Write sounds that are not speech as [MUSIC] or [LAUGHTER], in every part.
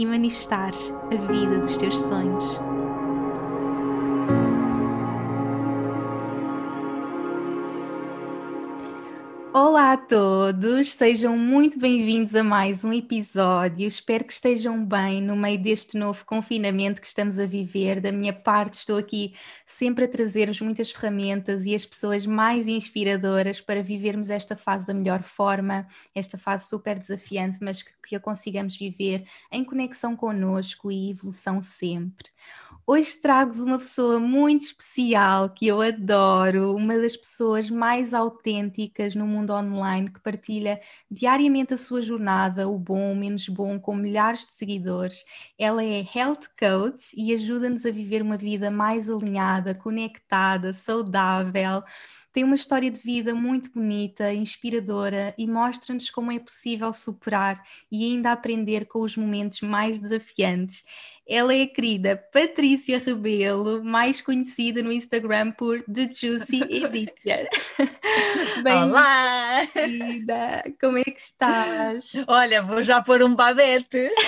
e manifestares a vida dos teus sonhos. Olá a todos, sejam muito bem-vindos a mais um episódio. Espero que estejam bem no meio deste novo confinamento que estamos a viver. Da minha parte, estou aqui sempre a trazer-vos muitas ferramentas e as pessoas mais inspiradoras para vivermos esta fase da melhor forma, esta fase super desafiante, mas que, que a consigamos viver em conexão connosco e evolução sempre. Hoje trago-vos uma pessoa muito especial que eu adoro, uma das pessoas mais autênticas no mundo online que partilha diariamente a sua jornada, o bom, o menos bom, com milhares de seguidores. Ela é Health Coach e ajuda-nos a viver uma vida mais alinhada, conectada, saudável tem uma história de vida muito bonita, inspiradora e mostra-nos como é possível superar e ainda aprender com os momentos mais desafiantes. Ela é a querida Patrícia Rebelo, mais conhecida no Instagram por The Juicy [LAUGHS] Edition. [LAUGHS] Olá! Querida, como é que estás? Olha, vou já pôr um babete. [LAUGHS]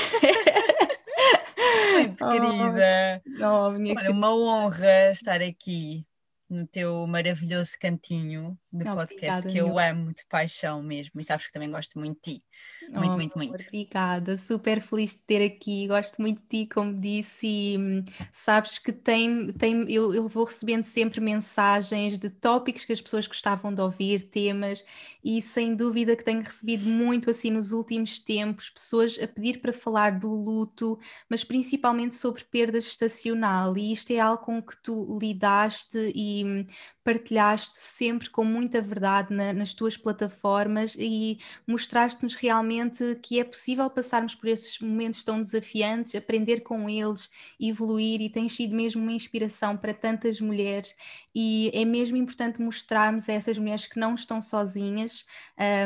Muito oh, querida. Oh, Olha, querida. uma honra estar aqui no teu maravilhoso cantinho de podcast que eu amo de paixão mesmo e sabes que também gosto muito de ti. Muito, oh, muito, muito. Obrigada, super feliz de ter aqui, gosto muito de ti, como disse, e hum, sabes que tem, tem eu, eu vou recebendo sempre mensagens de tópicos que as pessoas gostavam de ouvir, temas, e sem dúvida que tenho recebido muito assim nos últimos tempos, pessoas a pedir para falar do luto, mas principalmente sobre perda estacional, e isto é algo com que tu lidaste e hum, partilhaste sempre com muita verdade na, nas tuas plataformas e mostraste-nos realmente que é possível passarmos por esses momentos tão desafiantes, aprender com eles, evoluir e tens sido mesmo uma inspiração para tantas mulheres. E é mesmo importante mostrarmos a essas mulheres que não estão sozinhas,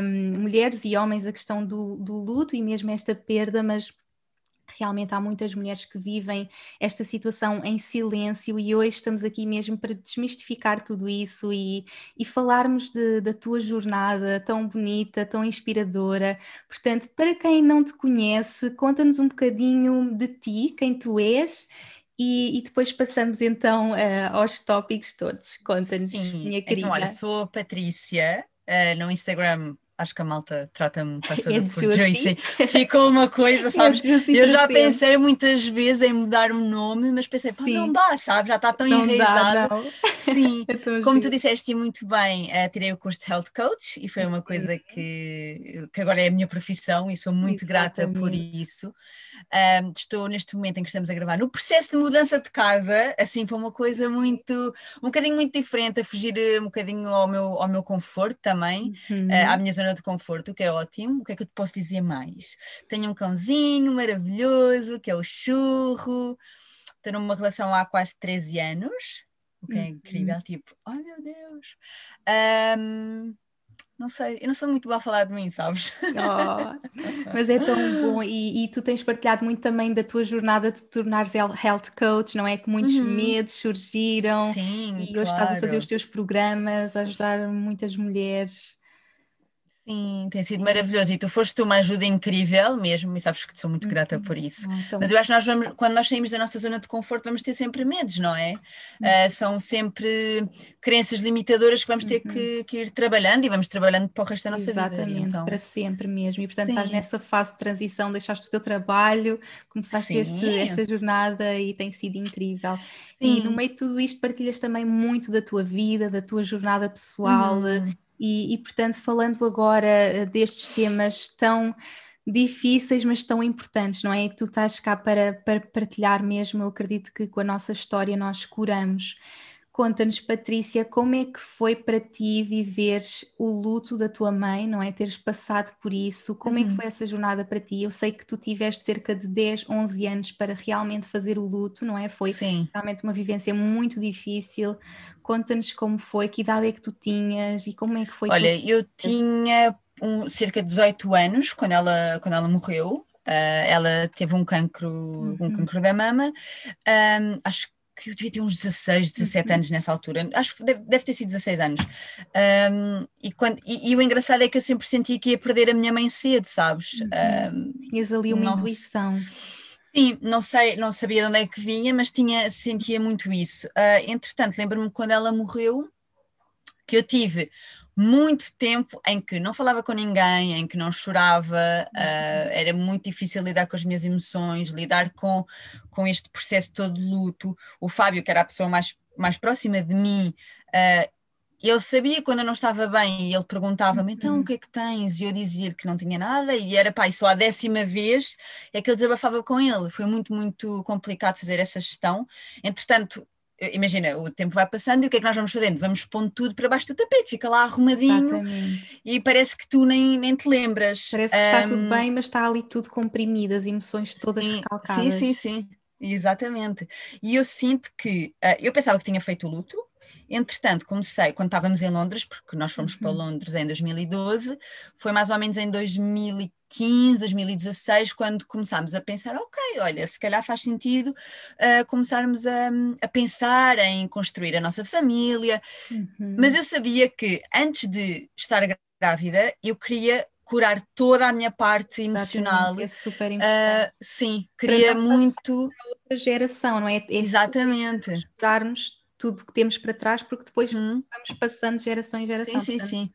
um, mulheres e homens, a questão do, do luto e mesmo esta perda, mas Realmente há muitas mulheres que vivem esta situação em silêncio e hoje estamos aqui mesmo para desmistificar tudo isso e, e falarmos de, da tua jornada tão bonita, tão inspiradora. Portanto, para quem não te conhece, conta-nos um bocadinho de ti, quem tu és e, e, depois passamos então uh, aos tópicos todos. Conta-nos, minha querida. Então, olha, sou a Patrícia, uh, no Instagram acho que a malta trata-me [LAUGHS] é por Joyce. Ficou uma coisa, [LAUGHS] é sabes? É eu já pensei muitas vezes em mudar o nome, mas pensei, pá, não dá, sabes? Já está tão não enraizado. Dá, Sim, [LAUGHS] como tu disseste muito bem, uh, tirei o curso de Health Coach e foi uma coisa uhum. que, que agora é a minha profissão e sou muito Exatamente. grata por isso. Um, estou neste momento em que estamos a gravar no processo de mudança de casa, assim, foi uma coisa muito, um bocadinho muito diferente, a fugir eh, um bocadinho ao meu, ao meu conforto também, uhum. uh, à minha zona de conforto, que é ótimo. O que é que eu te posso dizer mais? Tenho um cãozinho maravilhoso, que é o churro, estou numa relação há quase 13 anos, o que é incrível, uhum. tipo, oh meu Deus. Um, não sei, eu não sou muito boa a falar de mim, sabes? Oh, [LAUGHS] mas é tão bom e, e, tu tens partilhado muito também da tua jornada de te tornares health coach, não é? Que muitos uhum. medos surgiram Sim, e claro. hoje estás a fazer os teus programas, a ajudar muitas mulheres. Sim, tem sido maravilhoso e tu foste uma ajuda incrível mesmo e sabes que sou muito grata por isso. Mas eu acho que nós vamos, quando nós saímos da nossa zona de conforto, vamos ter sempre medos, não é? Uh, são sempre crenças limitadoras que vamos ter que, uhum. que, ir trabalhando e vamos trabalhando para o resto da nossa Exatamente, vida. Então... para sempre mesmo. E portanto Sim. estás nessa fase de transição, deixaste o teu trabalho, começaste este, esta jornada e tem sido incrível. Sim. E no meio de tudo isto partilhas também muito da tua vida, da tua jornada pessoal. Uhum e, e, portanto, falando agora eh, destes temas tão difíceis, mas tão importantes, não é? Tu estás cá para, para partilhar mesmo, eu acredito que com a nossa história nós curamos. Conta-nos, Patrícia, como é que foi para ti viveres o luto da tua mãe, não é? Teres passado por isso, como uhum. é que uhum. foi essa jornada para ti? Eu sei que tu tiveste cerca de 10, 11 anos para realmente fazer o luto, não é? Foi Sim. realmente uma vivência muito difícil. Conta-nos como foi, que idade é que tu tinhas e como é que foi? Olha, eu tinha um, cerca de 18 anos quando ela, quando ela morreu. Uh, ela teve um cancro, uhum. um cancro da mama. Um, acho que eu devia ter uns 16, 17 uhum. anos nessa altura, acho que deve, deve ter sido 16 anos. Um, e, quando, e, e, o engraçado é que eu sempre senti que ia perder a minha mãe cedo, sabes? Uhum. Um, Tinhas ali uma não, intuição. Sim, não sei, não sabia de onde é que vinha, mas tinha, sentia muito isso. Uh, entretanto, lembro-me quando ela morreu, que eu tive muito tempo em que não falava com ninguém, em que não chorava, uh, era muito difícil lidar com as minhas emoções, lidar com, com este processo todo de luto. O Fábio, que era a pessoa mais, mais próxima de mim, uh, ele sabia quando eu não estava bem e ele perguntava-me então o que é que tens? E eu dizia-lhe que não tinha nada e era e só a décima vez é que ele desabafava com ele. Foi muito, muito complicado fazer essa gestão. Entretanto, imagina, o tempo vai passando e o que é que nós vamos fazendo? Vamos pondo tudo para baixo do tapete, fica lá arrumadinho Exatamente. e parece que tu nem, nem te lembras. Parece que está tudo bem, mas está ali tudo comprimido, as emoções todas sim, recalcadas. Sim, sim, sim, exatamente. E eu sinto que, uh, eu pensava que tinha feito o luto, Entretanto, comecei quando estávamos em Londres, porque nós fomos uhum. para Londres em 2012, foi mais ou menos em 2015, 2016, quando começámos a pensar: ok, olha, se calhar faz sentido uh, começarmos a, a, pensar em construir a nossa família. Uhum. Mas eu sabia que antes de estar grávida, eu queria curar toda a minha parte emocional. É super importante. Uh, sim, queria muito. outra geração, não é? é Exatamente. Mostrarmos tudo que temos para trás, porque depois hum. vamos passando geração em geração. Sim, sim, portanto, sim.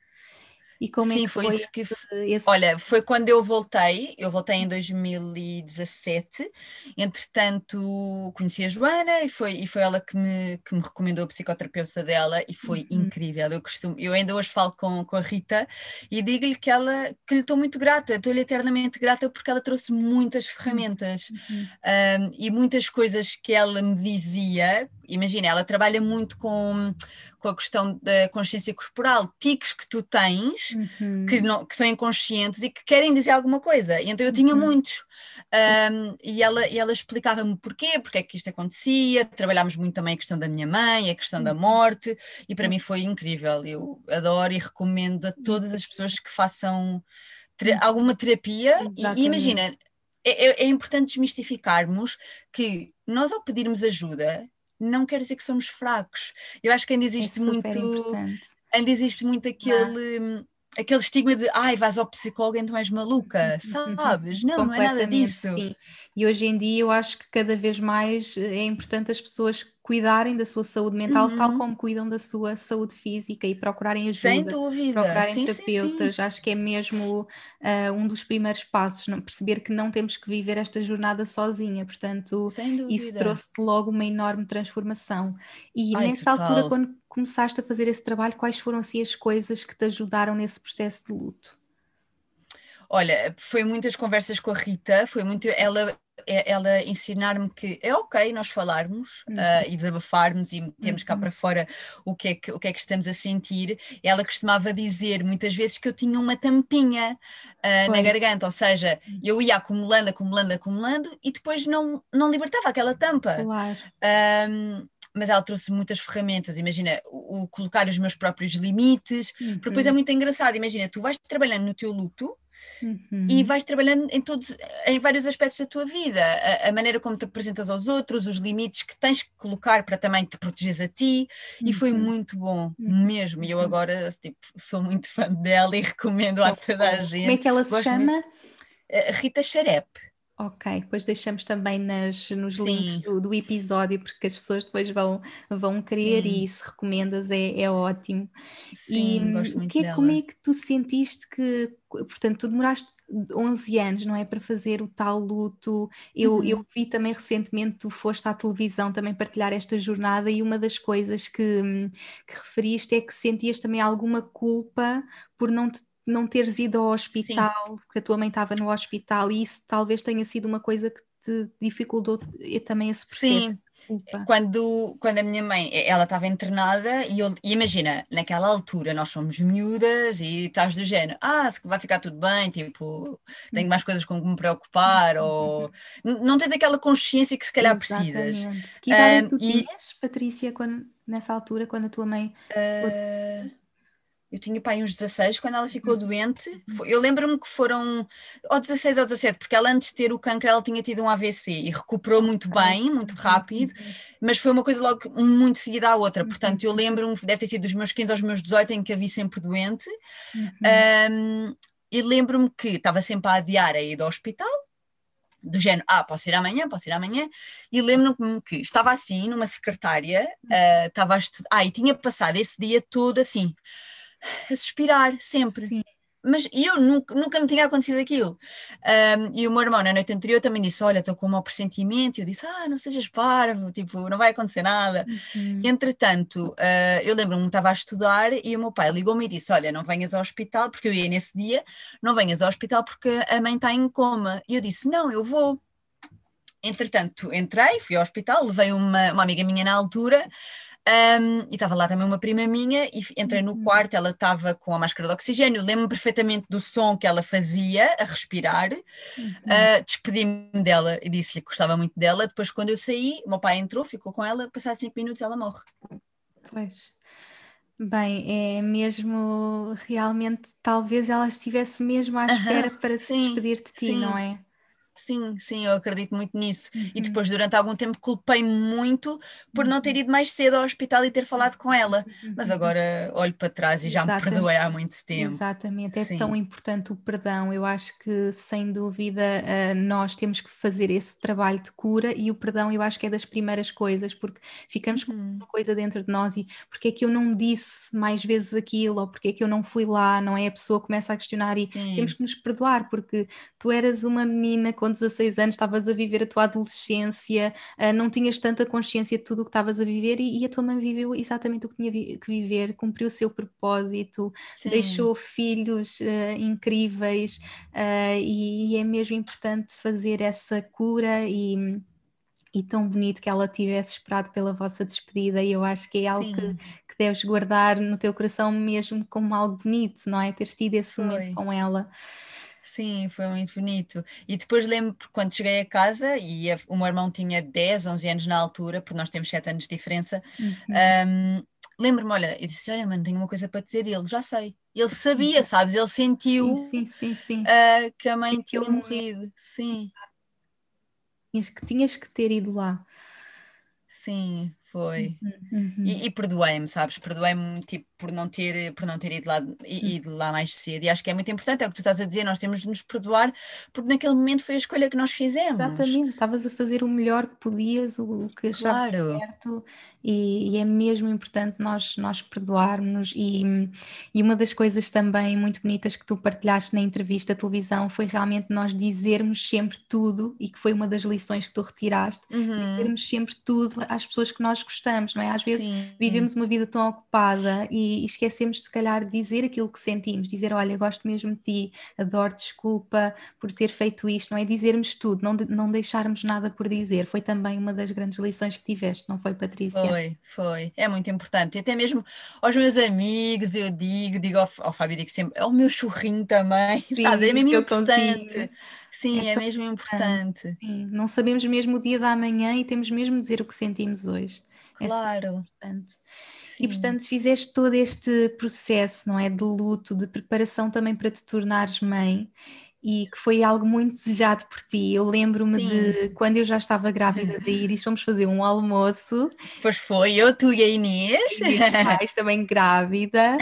E como Sim, é que foi, foi isso que esse... Olha, foi quando eu voltei, eu voltei em 2017, entretanto conheci a Joana e foi, e foi ela que me, que me recomendou a psicoterapeuta dela e foi uhum. incrível. Eu costumo, eu ainda hoje falo com, com a Rita e digo-lhe que ela que lhe estou muito grata, estou-lhe eternamente grata porque ela trouxe muitas ferramentas uhum. um, e muitas coisas que ela me dizia. Imagina, ela trabalha muito com, com a questão da consciência corporal, tiques que tu tens, uhum. que, não, que são inconscientes e que querem dizer alguma coisa. E então eu tinha uhum. muitos. Um, e ela, e ela explicava-me porquê, porque é que isto acontecia. Trabalhámos muito também a questão da minha mãe, a questão da uhum. morte, e para mim foi incrível. Eu adoro e recomendo a todas as pessoas que façam ter alguma terapia. E, e, imagina. É, é, é importante desmistificarmos que nós, ao pedirmos ajuda, não quer dizer que somos fracos. Eu acho que ainda existe é muito. Importante. Ainda existe muito aquele. Aquele estigma de ai, vais ao psicólogo, então és maluca, sabes? [LAUGHS] Não, não é nada disso. Sim. E hoje em dia eu acho que cada vez mais é importante as pessoas cuidarem da sua saúde mental uhum. tal como cuidam da sua saúde física e procurarem ajuda, Sem dúvida. procurarem sim, terapeutas. Sim, sim. Acho que é mesmo uh, um dos primeiros passos, não, perceber que não temos que viver esta jornada sozinha. Portanto, isso trouxe logo uma enorme transformação. E Ai, nessa total. altura, quando começaste a fazer esse trabalho, quais foram assim as coisas que te ajudaram nesse processo de luto? Olha, foi muitas conversas com a Rita, foi muito ela ela ensinar-me que é ok nós falarmos uhum. uh, e desabafarmos e metermos uhum. cá para fora o que, é que, o que é que estamos a sentir. Ela costumava dizer muitas vezes que eu tinha uma tampinha uh, na garganta, ou seja, uhum. eu ia acumulando, acumulando, acumulando e depois não, não libertava aquela tampa. Claro. Um, mas ela trouxe muitas ferramentas, imagina, o, o colocar os meus próprios limites, uhum. porque depois é muito engraçado, imagina, tu vais trabalhando no teu luto Uhum. E vais trabalhando em todos, em vários aspectos da tua vida, a, a, maneira como te apresentas aos outros, os limites que tens que colocar para também te protegeres a ti, uhum. e foi uhum. muito bom, uhum. mesmo. E eu agora tipo, sou muito fã dela e [LAUGHS] recomendo a toda a gente. Como é que ela se Gosto chama? Muito... Eh, Rita Xarepe. Ok, depois deixamos também nas, nos Sim. links do, do, episódio, porque as pessoas depois vão, vão querer Sim. e se recomendas é, é ótimo. Sim, e, gosto muito que, dela. Como é que tu sentiste que, portanto, tu demoraste 11 anos, não é, para fazer o tal luto, eu, uhum. eu vi também recentemente, tu foste à televisão também partilhar esta jornada e uma das coisas que, que referiste é que sentias também alguma culpa por não te não teres ido ao hospital, Sim. porque a tua mãe estava no hospital e isso talvez tenha sido uma coisa que te dificultou também esse processo. Sim, quando, quando a minha mãe, ela estava internada e, eu, e imagina, naquela altura nós somos miúdas e estás do género, ah, vai ficar tudo bem, tipo, tenho mais coisas com que me preocupar, ou [LAUGHS] não tens aquela consciência que se calhar Exatamente. precisas. Que idade um, tu e... tinhas, Patrícia, quando, nessa altura, quando a tua mãe... Uh eu tinha pai uns 16 quando ela ficou doente. Eu lembro-me que foram ou 16 ou 17, porque ela antes de ter o câncer ela tinha tido um AVC e recuperou muito bem, muito rápido, mas foi uma coisa logo muito seguida à outra. Portanto, eu lembro-me, deve ter sido dos meus 15 aos meus 18 em que a vi sempre doente. Um, e lembro-me que estava sempre a adiar a ir ao hospital, do género, ah, posso ir amanhã, posso ir amanhã, e lembro-me que estava assim, numa secretária, uh, estava a estudar, ah, e tinha passado esse dia todo assim, a suspirar sempre. Sim. Mas eu nunca, nunca me tinha acontecido aquilo. Um, e o meu irmão, na noite anterior, também disse: Olha, estou com um mau pressentimento. E eu disse: Ah, não sejas parvo, tipo, não vai acontecer nada. Uhum. E, entretanto, uh, eu lembro-me que estava a estudar e o meu pai ligou-me e disse: Olha, não venhas ao hospital, porque eu ia nesse dia, não venhas ao hospital porque a mãe está em coma. E eu disse: Não, eu vou. Entretanto, entrei, fui ao hospital, levei uma, uma amiga minha na altura. Um, e estava lá também uma prima minha, e entrei no uhum. quarto, ela estava com a máscara de oxigênio, lembro-me perfeitamente do som que ela fazia a respirar, uhum. uh, despedi-me dela e disse-lhe que gostava muito dela. Depois, quando eu saí, o meu pai entrou, ficou com ela, passados cinco minutos ela morre. Pois. Bem, é mesmo realmente, talvez ela estivesse mesmo à espera para se despedir de ti, sim. não é? Sim, sim, eu acredito muito nisso. Uhum. E depois, durante algum tempo, culpei-me muito por não ter uhum. ido mais cedo ao hospital e ter falado com ela. Mas uhum. agora olho para trás e já Exatamente. me perdoei há muito tempo. Exatamente, é sim. tão importante o perdão. Eu acho que, sem dúvida, eh, nós temos que fazer esse trabalho de cura e o perdão, eu acho que é das primeiras coisas, porque ficamos com uma coisa dentro de nós e porque é que eu não disse mais vezes aquilo, ou porque é que eu não fui lá, não é? A pessoa começa a questionar e sim. temos que nos perdoar, porque tu eras uma menina com 16 anos estavas a viver a tua adolescência, uh, não tinhas tanta consciência de tudo o que estavas a viver e, e, a tua mãe viveu exatamente o que tinha vi que viver, cumpriu o seu propósito, Sim. deixou filhos uh, incríveis uh, e, e, é mesmo importante fazer essa cura e e tão bonito que ela tivesse esperado pela vossa despedida e eu acho que é algo que, que, deves guardar no teu coração mesmo como algo bonito, não é? Teres tido esse Foi. momento com ela. Sim, foi muito bonito. E depois lembro quando cheguei a casa e a, o meu irmão tinha 10, 11 anos na altura, porque nós temos 7 anos de diferença. Uhum. Um, lembro-me, olha, eu disse: Olha, mano, tenho uma coisa para dizer. E ele já sei. Ele sabia, sabes? Ele sentiu sim, sim, sim, uh, que a mãe tinha morrido. Sim. Que tinhas que ter ido lá. Sim, foi. Uhum, uhum. E, e perdoei-me, sabes? Perdoei-me tipo, por, não ter, por não ter ido lá, uhum. ido lá mais cedo. E acho que é muito importante, é o que tu estás a dizer, nós temos de nos perdoar, porque naquele momento foi a escolha que nós fizemos. Exatamente, estavas a fazer o melhor que podias, o, o que achavas claro. certo, e, e, é mesmo importante nós, nós perdoarmos. E, e uma das coisas também muito bonitas que tu partilhaste na entrevista à televisão foi realmente nós dizermos sempre tudo, e que foi uma das lições que tu retiraste, uhum. dizermos sempre tudo às pessoas que nós gostamos, não é? Às vezes Sim. vivemos uma vida tão ocupada e, e esquecemos, se calhar, de dizer aquilo que sentimos, dizer: Olha, gosto mesmo de ti, adoro, desculpa por ter feito isto, não é? Dizermos tudo, não, não deixarmos nada por dizer. Foi também uma das grandes lições que tiveste, não foi, Patrícia? Foi, foi. É muito importante. E até mesmo aos meus amigos, eu digo, digo ao, ao Fábio, digo sempre: É o meu churrinho também, [LAUGHS] Sim, sabe? É mesmo importante. Consigo. Sim, é, é mesmo importante. Sim, não sabemos mesmo o dia da manhã e temos mesmo de dizer o que sentimos hoje. É claro. É importante. E portanto fizeste todo este processo, não é, de luto, de preparação também para te tornares mãe e que foi algo muito desejado por ti. Eu lembro-me de quando eu já estava grávida da Iris, fomos fazer um almoço. Pois foi, eu, tu e a Inês. E pais também grávida,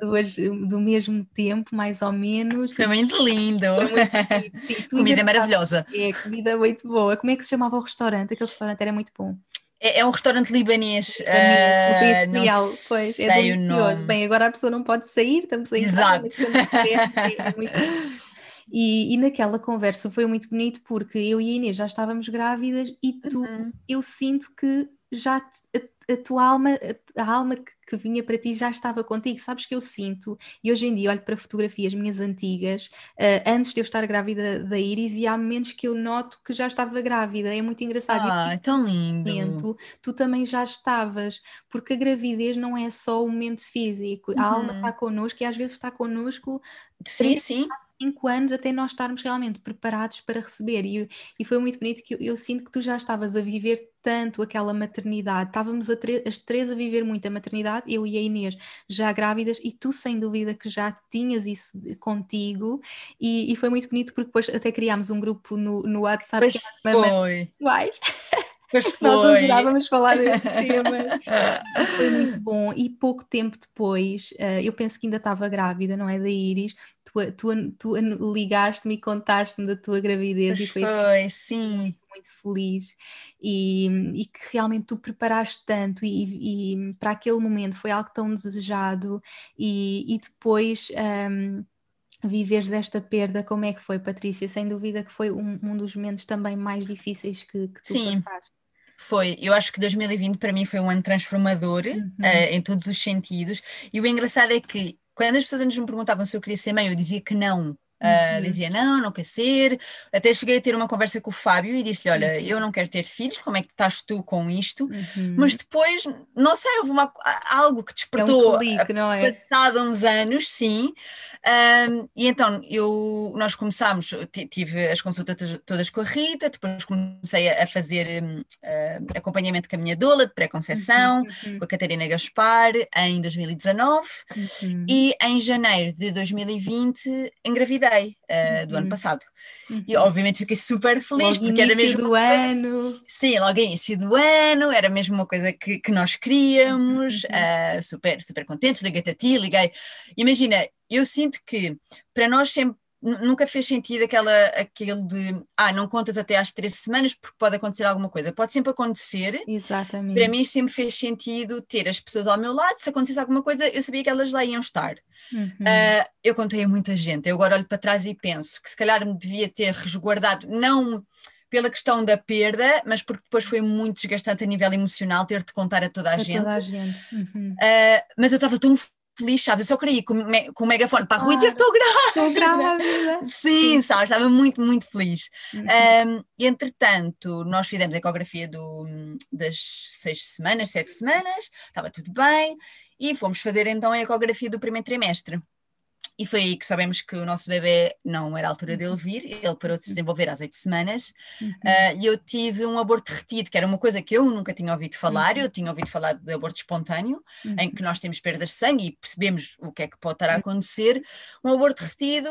duas do mesmo tempo, mais ou menos. Foi muito lindo. Foi muito Sim, comida maravilhosa. É, comida muito boa. Como é que se chamava o restaurante? Aquele restaurante era muito bom. É, é um restaurante libanês. Uh, não real, pois, é sei é delicioso. Bem, agora a pessoa não pode sair, estamos a Exato. É muito... [LAUGHS] E, e, naquela conversa foi muito bonito porque eu e a Inês já estávamos grávidas e tu, uhum. eu sinto que já te, a, a tua alma, a alma que, que, vinha para ti já estava contigo. Sabes que eu sinto, e hoje em dia olho para fotografias minhas antigas, uh, antes de eu estar grávida da Iris, e há momentos que eu noto que já estava grávida. É muito engraçado. Ah, é tão lindo. Momento, tu também já estavas, porque a gravidez não é só o momento físico, a alma uhum. está connosco e às vezes está connosco Sim, 3, sim. 5 anos até nós estarmos realmente preparados para receber. E, e foi muito bonito que eu, eu, sinto que tu já estavas a viver tanto aquela maternidade. Estávamos as três a viver muito a maternidade, eu e a Inês já grávidas, e tu sem dúvida que já tinhas isso contigo. E, e foi muito bonito porque depois até criámos um grupo no, no WhatsApp. Pois foi. Pois [LAUGHS] foi. Nós adorávamos falar desses temas. [LAUGHS] Foi muito bom. E pouco tempo depois, uh, eu penso que ainda estava grávida, não é? Da Iris. Tu, tu, tu ligaste-me e contaste-me da tua gravidez pois e foi, foi assim, sim. Muito, feliz. E, e, que realmente tu preparaste tanto e, e, para aquele momento foi algo tão desejado. E, e depois. Um, viveres esta perda, como é que foi, Patrícia? Sem dúvida que foi um, um dos momentos também mais difíceis que, que tu Sim. passaste. Foi, eu acho que 2020 para mim foi um ano transformador uhum. uh, em todos os sentidos. E o engraçado é que quando as pessoas antes me perguntavam se eu queria ser mãe, eu dizia que não. Uh, uhum. Dizia não, não quer ser. Até cheguei a ter uma conversa com o Fábio e disse-lhe: Olha, uhum. eu não quero ter filhos, como é que estás tu com isto? Uhum. Mas depois, não sei, houve uma, algo que despertou é um clique, é? passado uns anos, sim. Um, e então eu, nós começámos, tive as consultas todas com a Rita, depois comecei a, fazer um, uh, acompanhamento com a minha doula de pré-conceição, uhum, uhum. com a Catarina Gaspar, em 2019, uhum. e em janeiro de 2020 engravidei uh, do ano uhum. passado. E uhum. obviamente fiquei super feliz logo porque era mesmo. do ano. Sim, logo início do ano, era mesmo uma coisa que, que nós queríamos, uh, super, super contentes, liguei-te a ti, liguei. Imagina, eu sinto que para nós sempre nunca fez sentido aquela, aquele de ah, não contas até às três semanas porque pode acontecer alguma coisa. Pode sempre acontecer. Exatamente. Para mim sempre fez sentido ter as pessoas ao meu lado, se acontecesse alguma coisa, eu sabia que elas lá iam estar. Uhum. Uh, eu contei a muita gente, eu agora olho para trás e penso que se calhar me devia ter resguardado, não pela questão da perda, mas porque depois foi muito desgastante a nível emocional ter de contar a toda a, a gente. Toda a gente. Uhum. Uh, mas eu estava tão feliz, sabes? Eu só queria ir com, com o megafone para a rua e dizer estou grávida. Estou grávida. Sim, sabes? Estava muito, muito feliz. Uhum. Um, entretanto, nós fizemos a ecografia do, das seis semanas, sete semanas, estava tudo bem, e fomos fazer então a ecografia do primeiro trimestre. E foi aí que sabemos que o nosso bebê não era a altura dele uhum. vir, ele parou de se desenvolver às oito semanas, uhum. uh, e eu tive um aborto retido, que era uma coisa que eu nunca tinha ouvido falar, uhum. eu tinha ouvido falar de aborto espontâneo, uhum. em que nós temos perdas de sangue e percebemos o que é que pode estar a uhum. acontecer. Um aborto retido,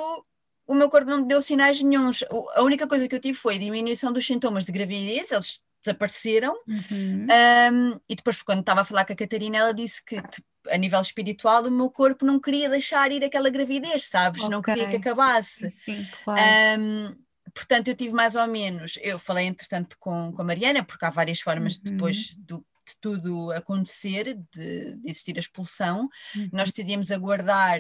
o meu corpo não deu sinais nenhums. A única coisa que eu tive foi diminuição dos sintomas de gravidez, eles desapareceram. Uhum. Um, e depois, quando estava a falar com a Catarina, ela disse que a nível espiritual, o meu corpo não queria deixar ir aquela gravidez, sabes? Okay, não queria que acabasse. Sim, sim claro. Um, portanto, eu tive mais ou menos. Eu falei, entretanto, com, com a Mariana, porque há várias formas uhum. depois do, de tudo acontecer, de, de existir a expulsão. Uhum. Nós decidimos aguardar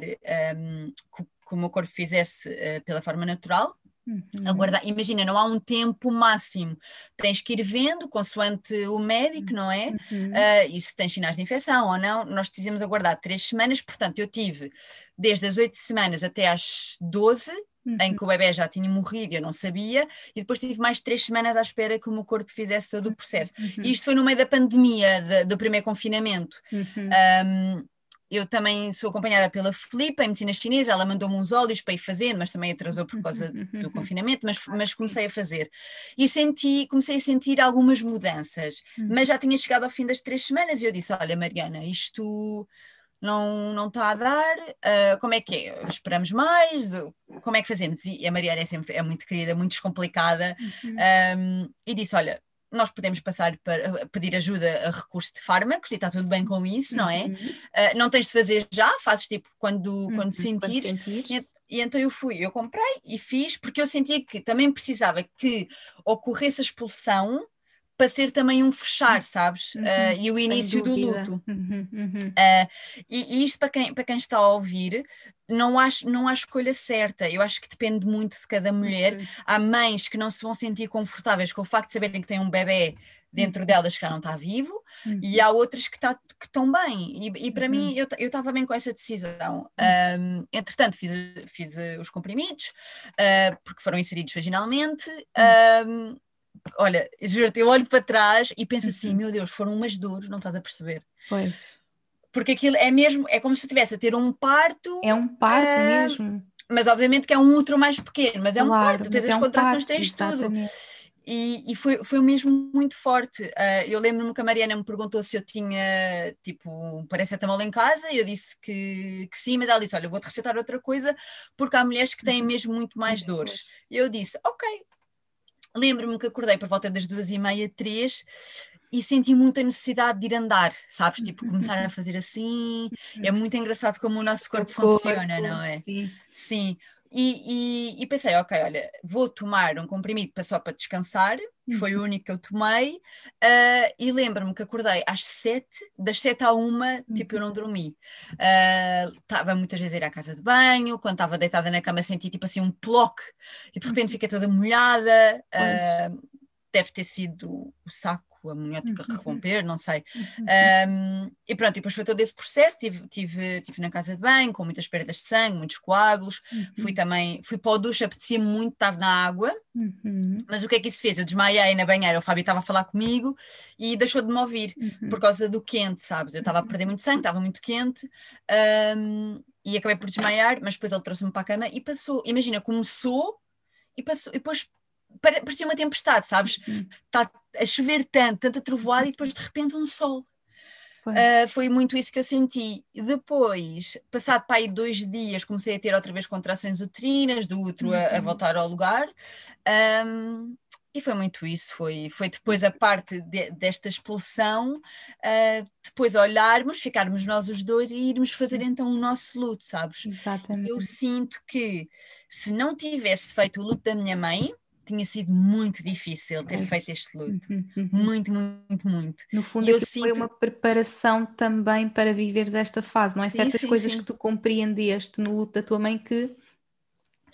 um, que, que, o meu corpo fizesse uh, pela forma natural, Uhum. Aguardar, imagina, não há um tempo máximo, tens que ir vendo consoante o médico, não é? Uhum. Uh, e se tens sinais de infecção ou não, nós decidimos aguardar três semanas, portanto, eu tive desde as oito semanas até às doze, uhum. em que o bebê já tinha morrido, eu não sabia, e depois tive mais três semanas à espera que o meu corpo fizesse todo o processo. Uhum. E isto foi no meio da pandemia, de, do primeiro confinamento. Um, eu também sou acompanhada pela Filipa em medicina chinesa, ela mandou-me uns óleos para ir fazendo, mas também atrasou por causa do confinamento, mas, mas comecei a fazer. E senti, comecei a sentir algumas mudanças, hum. mas já tinha chegado ao fim das três semanas e eu disse: Olha, Mariana, isto não, não está a dar, uh, como é que é? Esperamos mais? Como é que fazemos? E a Mariana é sempre é muito querida, muito descomplicada, uhum. um, e disse: Olha, nós podemos passar para pedir ajuda a recurso de fármacos e está tudo bem com isso, não é? Uhum. Uh, não tens de fazer já, fazes tipo quando, uhum. quando sentires. Quando sentires. E, e, então eu fui, eu comprei e fiz, porque eu sentia que também precisava que ocorresse a expulsão para ser também um fechar, sabes? Uhum, uh, e o início do luto. Uhum, uhum. Uh, e, e, isto para quem, para quem está a ouvir, não há, não há escolha certa. Eu acho que depende muito de cada mulher. Uhum. Há mães que não se vão sentir confortáveis com o facto de saberem que têm um bebê dentro uhum. delas que já não está vivo, uhum. e há outras que, tá, que estão bem. E, e para uhum. mim, eu estava bem com essa decisão. Um, entretanto, fiz, fiz os comprimidos, uh, porque foram inseridos vaginalmente. Um, olha, juro-te, eu olho para trás e penso assim: uhum. meu Deus, foram umas dores, não estás a perceber? Pois. Porque aquilo é mesmo, é como se estivesse a ter um parto. É um parto uh, mesmo. Mas obviamente que é um útero mais pequeno, mas é claro, um parto, tens as é um contrações, parto, tens exatamente. tudo. E, e, foi, foi mesmo muito forte. Uh, eu lembro-me que a Mariana me perguntou se eu tinha, tipo, paracetamol em casa, e eu disse que, que sim, mas ela disse: Olha, vou-te receitar outra coisa, porque há mulheres que têm uhum. mesmo muito mais dores. E eu disse: Ok. Lembro-me que acordei por volta das duas e meia, três, e senti muita necessidade de ir andar, sabes? Tipo, começar a fazer assim. É muito engraçado como o nosso corpo, corpo funciona, não é? Sim. Sim. E, e, e, pensei, ok, olha, vou tomar um comprimido só para descansar, foi o uhum. único que eu tomei, uh, e lembro-me que acordei às sete, das sete à uma, tipo, eu não uhum. dormi. Estava uh, muitas vezes a ir à casa de banho, quando estava deitada na cama senti tipo assim um ploque, e de repente uhum. fiquei toda molhada, uh, deve ter sido o saco a amniótica uhum. romper, não sei. Um, e pronto, e depois foi todo esse processo, tive, tive, tive na casa de banho, com muitas perdas de sangue, muitos coágulos, uhum. fui também, fui para o duche, apetecia muito estar na água, uhum. mas o que é que isso fez? Eu desmaiei na banheira, o Fábio estava a falar comigo e deixou de me ouvir, uhum. por causa do quente, sabes? Eu estava a perder muito sangue, estava muito quente, um, e acabei por desmaiar, mas depois ele trouxe-me para a cama e passou. Imagina, começou e passou, e depois parecia uma tempestade, sabes? Está a chover tanto, tanta trovoada e depois de repente um sol. Uh, foi muito isso que eu senti. Depois, passado para aí dois dias, comecei a ter outra vez contrações uterinas, do útero uhum. a, a, uhum. voltar ao lugar. Um, e foi muito isso, foi, foi depois a parte de, desta expulsão, uh, depois olharmos, ficarmos nós os dois e irmos fazer então o nosso luto, sabes? Exatamente. Eu sinto que se não tivesse feito o luto da minha mãe, tinha sido muito difícil ter feito este luto. Uhum, uhum. Muito, muito, muito. No fundo, eu sinto... foi uma preparação também para viveres esta fase, não é? Certas sim, coisas sim. que tu compreendeste no luto da tua mãe que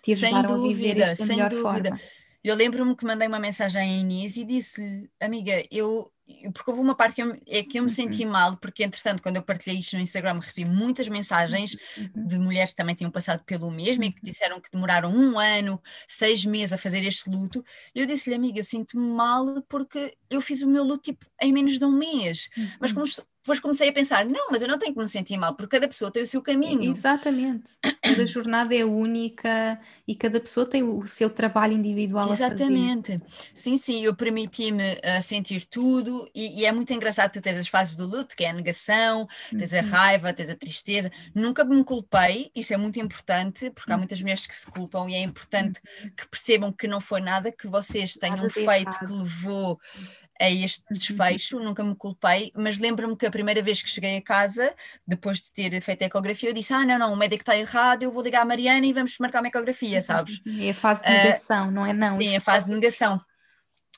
te ajudaram dúvida, a viver isto da melhor dúvida. forma. Eu lembro-me que mandei uma mensagem à Inês e disse-lhe, amiga, eu porque houve uma parte que eu, é que eu me senti uhum. mal, porque entretanto, quando eu partilhei isto no Instagram, recebi muitas mensagens uhum. de mulheres que também tinham passado pelo mesmo e que uhum. disseram que demoraram um ano, seis meses a fazer este luto. E eu disse-lhe, amiga, eu sinto-me mal porque eu fiz o meu luto tipo, em menos de um mês. Uhum. Mas como depois comecei a pensar, não, mas eu não tenho que me sentir mal, porque cada pessoa tem o seu caminho. Exatamente. Cada jornada é única e cada pessoa tem o seu trabalho individual Exatamente. Sim, sim, eu permiti-me uh, sentir tudo e, e, é muito engraçado tu tens as fases do luto, que é a negação, tens a uhum. raiva, tens a tristeza. Nunca me culpei, isso é muito importante, porque há uhum. muitas mulheres que se culpam e é importante uhum. que percebam que não foi nada que vocês tenham feito que levou a este uhum. desfecho, nunca me culpei, mas lembro-me que a primeira vez que cheguei a casa, depois de ter feito a ecografia, eu disse: Ah, não, não, o médico está errado, eu vou ligar a Mariana e vamos marcar uma ecografia, sabes? É a fase de negação, uh, não é? Não. Sim, a fase de negação.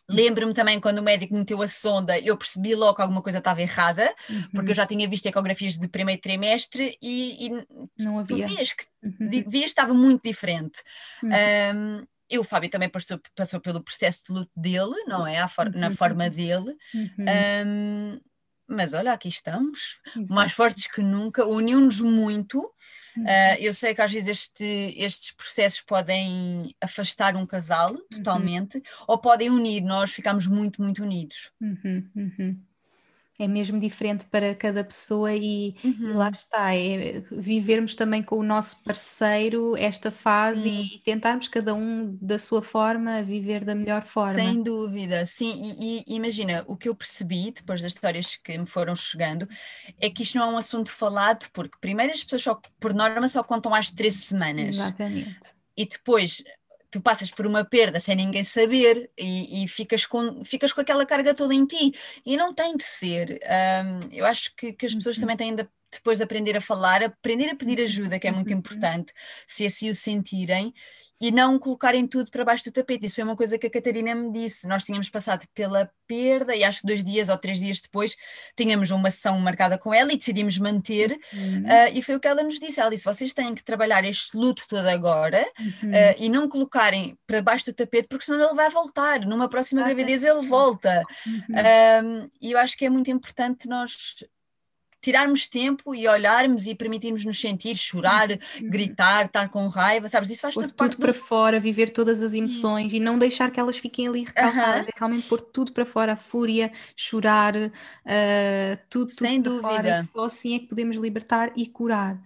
Lembro-me também quando o médico meteu a sonda, eu percebi logo que alguma coisa estava errada, uhum. porque eu já tinha visto ecografias de primeiro trimestre e, e não havia. tu vias que uhum. vias estava muito diferente. Uhum. Um, e o Fábio também passou, passou pelo processo de luto dele, não é? For, na uhum. forma dele. Uhum. Um, mas olha, aqui estamos, Exato. mais fortes que nunca, uniu-nos muito. Uhum. Uh, eu sei que às vezes este, estes processos podem afastar um casal uhum. totalmente, ou podem unir, nós ficamos muito, muito unidos. Uhum, uhum é mesmo diferente para cada pessoa e, uhum. lá está, é vivermos também com o nosso parceiro esta fase sim. e tentarmos cada um da sua forma viver da melhor forma. Sem dúvida, sim, e, e, imagina, o que eu percebi depois das histórias que me foram chegando é que isto não é um assunto falado, porque primeiro as pessoas só, por norma só contam às três semanas. Exatamente. E depois tu passas por uma perda sem ninguém saber e, e, ficas, com, ficas com aquela carga toda em ti. E não tem de ser. Um, eu acho que, que, as pessoas também têm de depois de aprender a falar, aprender a pedir ajuda, que é muito uhum. importante, se assim o sentirem, e não colocarem tudo para baixo do tapete. Isso foi uma coisa que a Catarina me disse. Nós tínhamos passado pela perda e acho que dois dias ou três dias depois tínhamos uma sessão marcada com ela e decidimos manter. Uhum. Uh, e foi o que ela nos disse. Ela disse: vocês têm que trabalhar este luto todo agora uhum. uh, e não colocarem para baixo do tapete, porque senão ele vai voltar. Numa próxima gravidez ele volta. Uhum. e eu acho que é muito importante nós tirarmos tempo e olharmos e permitirmos nos sentir, chorar, uhum. gritar, estar com raiva, sabes? Isso faz pôr tudo para do... fora, viver todas as emoções e não deixar que elas fiquem ali recalcadas, é realmente pôr tudo para fora, a fúria, chorar, uh, tudo, tudo Sem dúvida. Fora. Só assim é que podemos libertar e curar.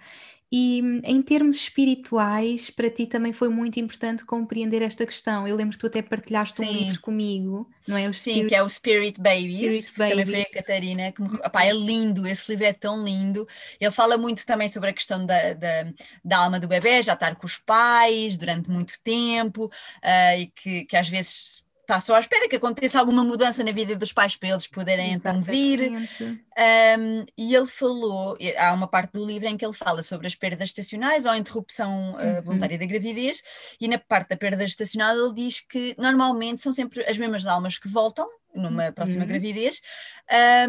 E em termos espirituais, para ti também foi muito importante compreender esta questão. Eu lembro que tu até partilhaste Sim. um livro comigo, não é? O Spirit... Sim, que é o Spirit Babies, Spirit Babies. também foi a Catarina, que me... Epá, é lindo, esse livro é tão lindo. Ele fala muito também sobre a questão da, da, da alma do bebê, já estar com os pais durante muito tempo, uh, e que, que às vezes está só à espera que aconteça alguma mudança na vida dos pais para eles poderem então vir. Um, e ele falou, há uma parte do livro em que ele fala sobre as perdas estacionais ou a interrupção uh, voluntária da gravidez, e na parte da perda estacional ele diz que normalmente são sempre as mesmas almas que voltam numa próxima uhum. gravidez,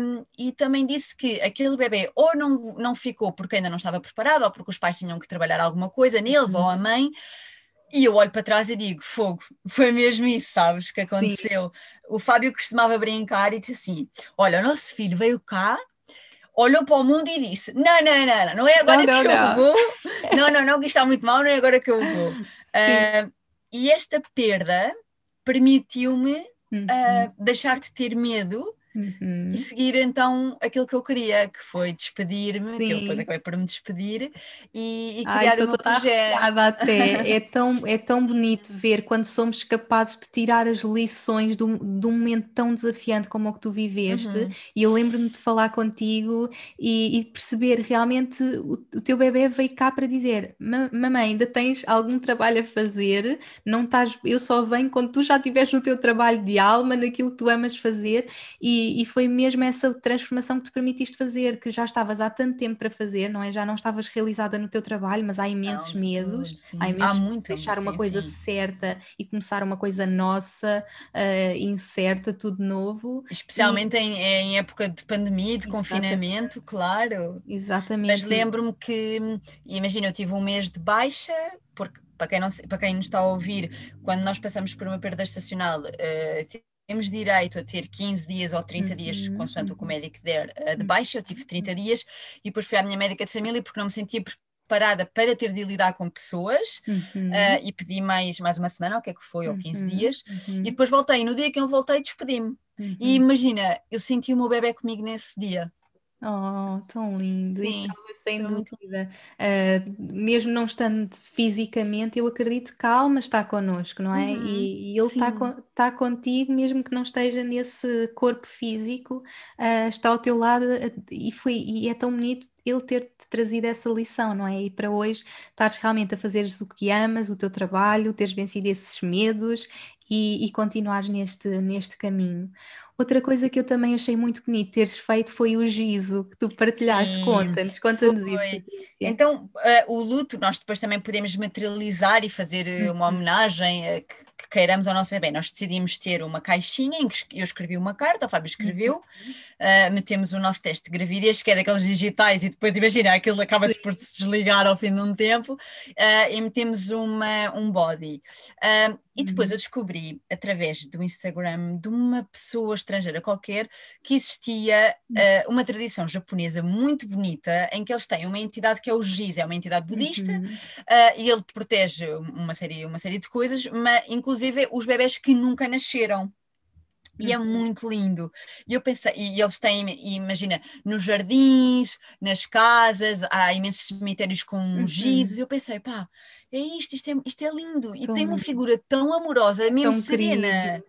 um, e também disse que aquele bebê ou não, não ficou porque ainda não estava preparado, ou porque os pais tinham que trabalhar alguma coisa neles, uhum. ou a mãe, e eu olho para trás e digo: fogo, foi mesmo isso, sabes, que aconteceu. Sim. O Fábio costumava brincar e disse assim: olha, o nosso filho veio cá, olhou para o mundo e disse: não, não, não, não, não é agora não, que não, eu não. vou, [LAUGHS] não, não, não, que está muito mal, não é agora que eu vou. Uh, e esta perda permitiu-me uhum. uh, deixar de ter medo Uhum. E seguir então aquilo que eu queria, que foi despedir-me, que depois acabei por me despedir e, e criar Ai, um projeto. Até. é, tão, é tão bonito ver quando somos capazes de tirar as lições de um, de um momento tão desafiante como o que tu viveste. Uhum. E eu lembro-me de falar contigo e, e perceber realmente o, o, teu bebê veio cá para dizer: Mamãe, ainda tens algum trabalho a fazer, não estás, eu só venho quando tu já estiveres no teu trabalho de alma, naquilo que tu amas fazer. E, e, foi mesmo essa transformação que te permitiste fazer, que já estavas há tanto tempo para fazer, não é? Já não estavas realizada no teu trabalho, mas há imensos não, medos, tudo, há imensos há muito, deixar uma sim, coisa sim. certa e começar uma coisa nossa, uh, incerta, tudo novo. Especialmente e... em, em, época de pandemia, de Exatamente. confinamento, claro. Exatamente. Mas lembro-me que, imagina, eu tive um mês de baixa, porque para quem, não, para quem nos está a ouvir, quando nós passamos por uma perda estacional, uh, temos direito a ter 15 dias ou 30 uhum. dias, consoante o que o médico der, uh, de baixa. Eu tive 30 dias e depois fui à minha médica de família porque não me sentia preparada para ter de lidar com pessoas uhum. uh, e pedi mais, mais uma semana, o que é que foi, ou 15 uhum. dias, uhum. e depois voltei. E no dia que eu voltei, despedi-me. E uhum. imagina, eu senti o meu bebê comigo nesse dia. Oh, tão lindo. Sim, sem dúvida. Uh, mesmo não estando fisicamente, eu acredito que a alma está connosco, não é? Uhum, e, e, ele está, está contigo, mesmo que não esteja nesse corpo físico, uh, está ao teu lado e, foi, e é tão bonito ele ter-te trazido essa lição, não é? E para hoje estares realmente a fazeres o que amas, o teu trabalho, teres vencido esses medos e, e continuares neste, neste caminho. Outra coisa que eu também achei muito bonito teres feito foi o gizo que tu partilhaste. Conta-nos, conta-nos isso. Então, uh, o luto, nós depois também podemos materializar e fazer uma uhum. homenagem uh, que, que, queiramos ao nosso bebê. Nós decidimos ter uma caixinha em que eu escrevi uma carta, o Fábio escreveu, uhum. metemos o nosso teste de gravidez, que é daqueles digitais, e depois, imagina, aquilo acaba-se por se desligar ao fim de um tempo, e metemos uma, um body. E depois uhum. eu descobri, através do Instagram de uma pessoa estrangeira qualquer, que existia uh, uma tradição japonesa muito bonita em que eles têm uma entidade que é o Giz, é uma entidade budista, uhum. uh, e ele protege uma série, uma série de coisas, mas inclusive os bebés que nunca nasceram. E é uhum. muito lindo. E eu pensei, e eles têm, imagina, nos jardins, nas casas, há imensos cemitérios com uhum. gizos. Eu pensei, pá, é isto, isto é, isto é lindo. E tão tem uma figura tão amorosa, mesmo serena. Querido.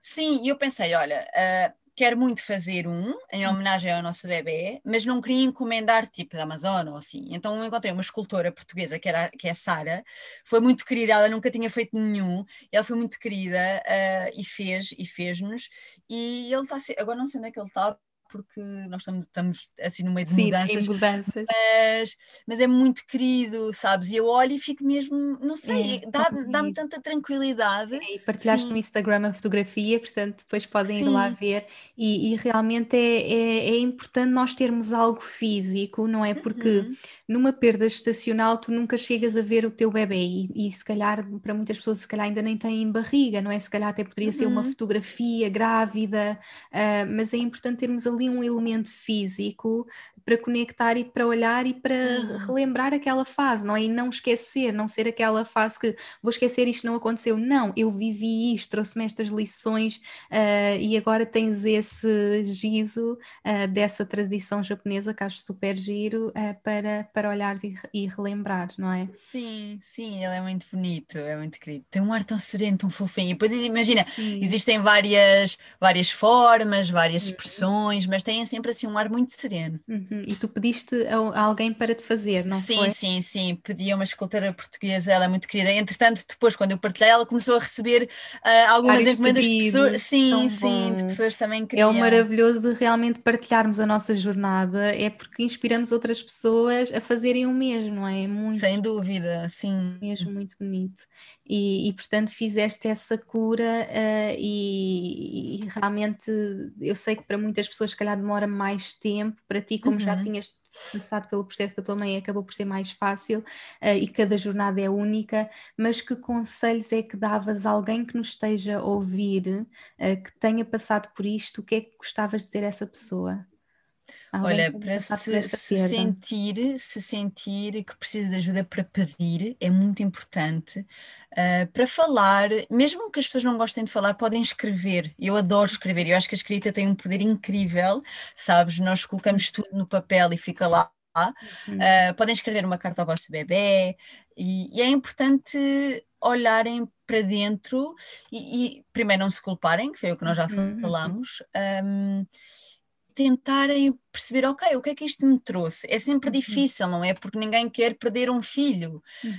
Sim, e eu pensei, olha, uh, quero muito fazer um em hum. homenagem ao nosso bebê, mas não queria encomendar tipo da Amazon ou assim. Então encontrei uma escultora portuguesa que, era, que é Sara, foi muito querida, ela nunca tinha feito nenhum, ela foi muito querida uh, e fez, e fez-nos, e ele está agora não sei onde é que ele está, porque nós estamos, estamos assim no meio de Sim, mudanças, mudanças. Mas, mas é muito querido, sabes? E eu olho e fico mesmo, não sei, é, dá-me dá tanta tranquilidade. É, e partilhaste Sim. no Instagram a fotografia, portanto depois podem Sim. ir lá ver. E, e realmente é, é, é, importante nós termos algo físico, não é? Porque uhum. numa perda gestacional tu nunca chegas a ver o teu bebê e, e, se calhar para muitas pessoas se calhar ainda nem têm barriga, não é? Se calhar até poderia uhum. ser uma uhum. fotografia grávida, uh, mas é importante termos ali um elemento físico para conectar e para olhar e para uhum. relembrar aquela fase, não é? E não esquecer, não ser aquela fase que vou esquecer isto não aconteceu. Não, eu vivi isto, trouxe-me estas lições uh, e agora tens esse gizo uh, dessa tradição japonesa que acho super giro uh, para, para olhar e, e relembrar, não é? Sim, sim, ele é muito bonito, é muito querido. Tem um ar tão sereno, tão fofinho. E depois imagina, sim. existem várias, várias formas, várias uhum. expressões, mas têm sempre assim um ar muito sereno. Uhum. Uhum. E tu pediste a, alguém para te fazer, não sim, foi? Sim, sim, sim. Pedi a uma escultora portuguesa, ela é muito querida. Entretanto, depois, quando eu partilhei, ela começou a receber uh, algumas Vários encomendas pedidos, de pessoas. Sim, sim, de pessoas também queriam. É o maravilhoso de realmente partilharmos a nossa jornada, é porque inspiramos outras pessoas a fazerem o mesmo, não é? é muito, Sem dúvida, sim. Mesmo muito bonito. E, e portanto fizeste essa cura uh, e, e realmente eu sei que para muitas pessoas se calhar demora mais tempo, para ti como já uhum. tinhas passado pelo processo da tua mãe acabou por ser mais fácil uh, e cada jornada é única, mas que conselhos é que davas a alguém que nos esteja a ouvir, uh, que tenha passado por isto, o que é que gostavas de dizer a essa pessoa? Alguém Olha, para se, se sentir, se sentir que precisa de ajuda para pedir é muito importante. Uh, para falar, mesmo que as pessoas não gostem de falar, podem escrever. Eu adoro escrever, eu acho que a escrita tem um poder incrível, sabes? Nós colocamos tudo no papel e fica lá. Uhum. Uh, podem escrever uma carta ao vosso bebê e, e é importante olharem para dentro e, e, primeiro não se culparem, que foi o que nós já uhum. falamos. Um, tentarem perceber, ok, o que é que isto me trouxe? É sempre uhum. difícil, não é? Porque ninguém quer perder um filho. Uhum.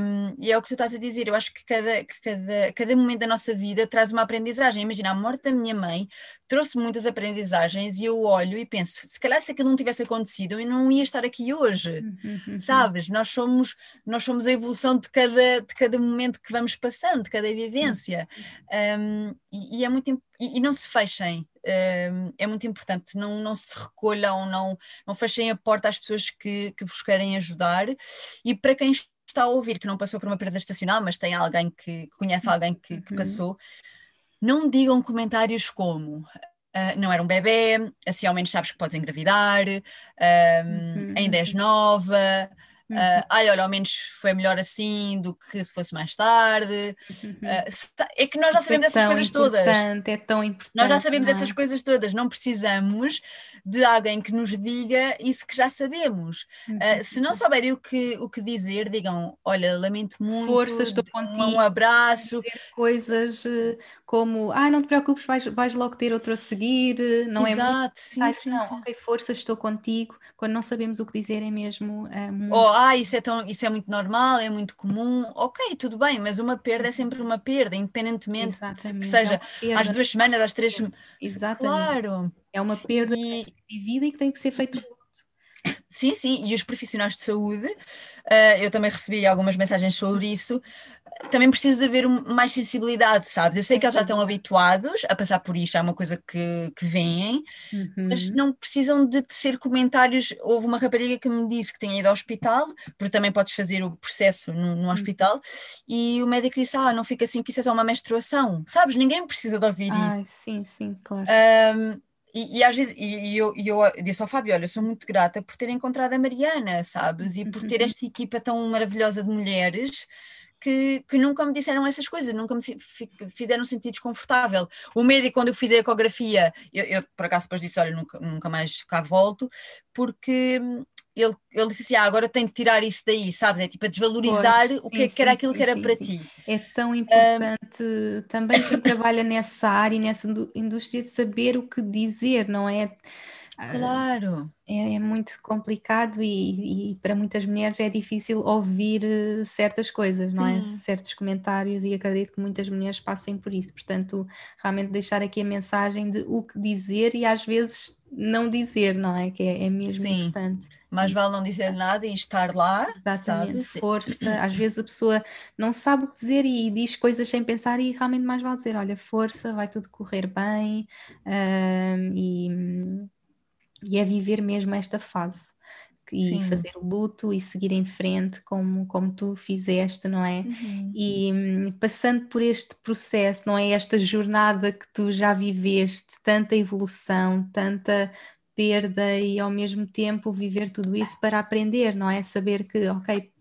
Um, e é o que tu estás a dizer, eu acho que cada, que cada, cada momento da nossa vida traz uma aprendizagem. Imagina, a morte da minha mãe trouxe muitas aprendizagens e eu olho e penso, se calhar se aquilo não tivesse acontecido, eu não ia estar aqui hoje. Uhum. Sabes? Nós somos, nós somos a evolução de cada, de cada momento que vamos passando, de cada vivência. Um, e, e, é muito e, e não se fechem, um, é muito importante, não, não se recolham acolham, não, não fechem a porta às pessoas que, que vos querem ajudar. E para quem está a ouvir, que não passou por uma perda estacional, mas tem alguém que, conhece alguém que, que, uhum. passou, não digam comentários como. Uh, não era um bebê, assim ao menos sabes que podes engravidar, uhum. ainda és nova, Uhum. Uh, ai, olha, ao menos foi melhor assim do que se fosse mais tarde. Uhum. Uh, é que nós já sabemos é essas coisas todas. É tão importante. Nós já sabemos é? essas coisas todas. Não precisamos de alguém que nos diga isso que já sabemos. Uhum. Uh, se não souberem o que, o que dizer, digam: Olha, lamento muito. Força, estou contigo. Um abraço. Coisas eh, como: Ah, não te preocupes, vais, vais logo ter outro a seguir. Não Exato, é muito... sim, sim, não, sim. Ok, força, estou contigo. Quando não sabemos o que dizer, é mesmo. Uh, muito... Oh, ah, isso é, tão, isso é muito normal, é muito comum. Ok, tudo bem, mas uma perda é sempre uma perda, independentemente Exatamente. que seja é às duas semanas, às três semanas. Exatamente. Claro. É uma perda e... vivida e que tem que ser feito Sim, sim, e os profissionais de saúde, uh, eu também recebi algumas mensagens sobre isso, também precisa de haver mais sensibilidade, sabes? Eu sei que eles já estão habituados a passar por isto, é uma coisa que, que veem, uhum. mas não precisam de ser comentários. Houve uma rapariga que me disse que tinha ido ao hospital, porque também podes fazer o processo no, no uhum. hospital, e o médico disse: Ah, não fica assim, que isso é só uma menstruação, sabes? Ninguém precisa de ouvir Ai, isso. Sim, sim, claro. Um, e, e, às vezes, e, e eu, e eu disse ao Fábio: Olha, eu sou muito grata por ter encontrado a Mariana, sabes? E por ter uhum. esta equipa tão maravilhosa de mulheres que, que, nunca me disseram essas coisas, nunca me fizeram sentir desconfortável. O médico, quando eu fiz a ecografia, eu, eu por acaso depois disse: Olha, nunca, nunca mais cá volto, porque ele, ele disse assim: ah, agora tenho de tirar isso daí, sabes? É tipo a desvalorizar pois, o que, é sim, que era aquilo sim, que era sim, para ti. É tão importante um... também quem trabalha nessa área e nessa indústria saber o que dizer, não é? Claro. É, é muito complicado e, e, para muitas mulheres é difícil ouvir eh, certas coisas, não é? Certos comentários e acredito que muitas mulheres passem por isso. Portanto, realmente deixar aqui a mensagem de o que dizer e às vezes não dizer, não é? Que é, é mesmo Sim. importante. Mais vale não dizer nada e estar lá. Exatamente, sabe? força. Às vezes a pessoa não sabe o que dizer e diz coisas sem pensar, e realmente mais vale dizer: olha, força, vai tudo correr bem. Um, e, e é viver mesmo esta fase e Sim. fazer o luto e seguir em frente como, como tu fizeste, não é? Uhum. E passando por este processo, não é? Esta jornada que tu já viveste, tanta evolução, tanta perda e ao mesmo tempo viver tudo isso para aprender, não é? Saber que, ok,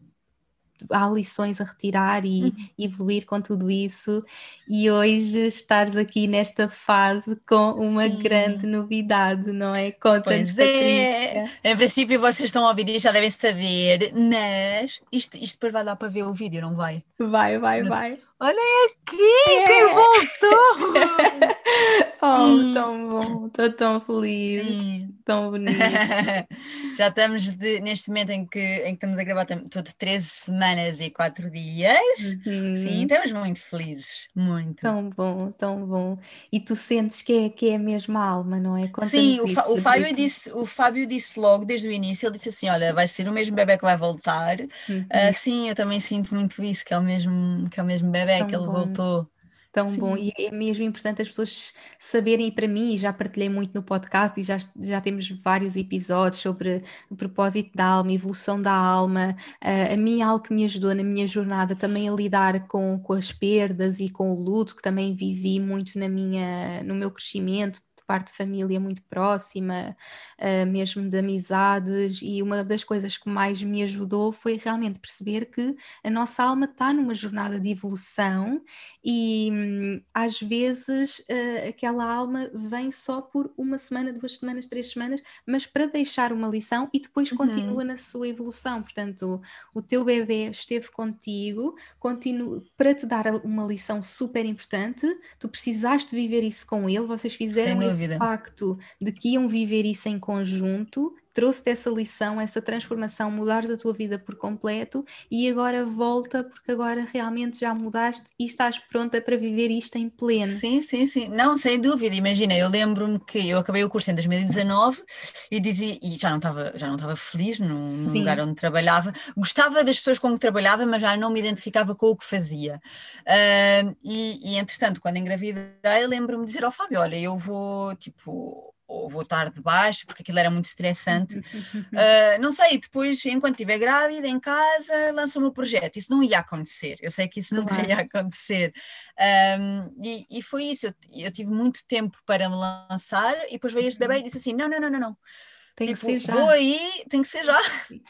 há lições a retirar e uhum. evoluir com tudo isso. E hoje estares aqui nesta fase com uma Sim. grande novidade, não é? Conta-nos. Pois é. Em princípio vocês estão a ouvir e já devem saber, mas isto, isto depois vai dar para ver o vídeo, não vai? Vai, vai, vai. Olha aqui, é. que voltou! [LAUGHS] oh, tão bom, estou tão feliz, Sim. tão bonito. [LAUGHS] Já estamos de, neste momento em que, em que estamos a gravar, estou de 13 semanas e 4 dias. Uhum. Sim, estamos muito felizes, muito. Tão bom, tão bom. E tu sentes que é, que é a mesma alma, não é? Sim, o, o, Fábio disse, o Fábio disse logo desde o início, ele disse assim, olha, vai ser o mesmo bebê que vai voltar. Uhum. Uh, sim, eu também sinto muito isso, que é o mesmo, que é o mesmo bebê é que ele bom. voltou. Tão Sim. bom, e é mesmo importante as pessoas saberem, e para mim, já partilhei muito no podcast e já, já temos vários episódios sobre o propósito da alma, evolução da alma. Uh, a mim, algo que me ajudou na minha jornada também a lidar com, com as perdas e com o luto, que também vivi muito na minha, no meu crescimento, parte de família muito próxima, uh, mesmo de amizades, e uma das coisas que mais me ajudou foi realmente perceber que a nossa alma está numa jornada de evolução e hum, às vezes uh, aquela alma vem só por uma semana, duas semanas, três semanas, mas para deixar uma lição e depois uhum. continua na sua evolução. Portanto, o, teu bebê esteve contigo, continua, para te dar uma lição super importante, tu precisaste viver isso com ele, vocês fizeram esse dúvida. pacto de que iam viver isso em conjunto, trouxe-te essa lição, essa transformação, mudares a tua vida por completo e agora volta porque agora realmente já mudaste e estás pronta para viver isto em pleno. Sim, sim, sim. Não, sem dúvida. Imagina, eu lembro-me que eu acabei o curso em 2019 e dizia, e já não estava, já não estava feliz no, no lugar onde trabalhava. Gostava das pessoas com que trabalhava, mas já não me identificava com o que fazia. Uh, e, e entretanto, quando engravidei, lembro-me de dizer ao Fábio, olha, eu vou, tipo, ou vou estar de baixo, porque aquilo era muito estressante. Uh, [LAUGHS] não sei, depois, enquanto estiver grávida, em casa, lança o meu projeto. Isso não ia acontecer, eu sei que isso não ia acontecer. Um, e, e, foi isso, eu, eu, tive muito tempo para me lançar, e depois veio este bebê e disse assim: não, não, não, não, não. Tem tipo, que ser já. Vou aí, tem que ser já.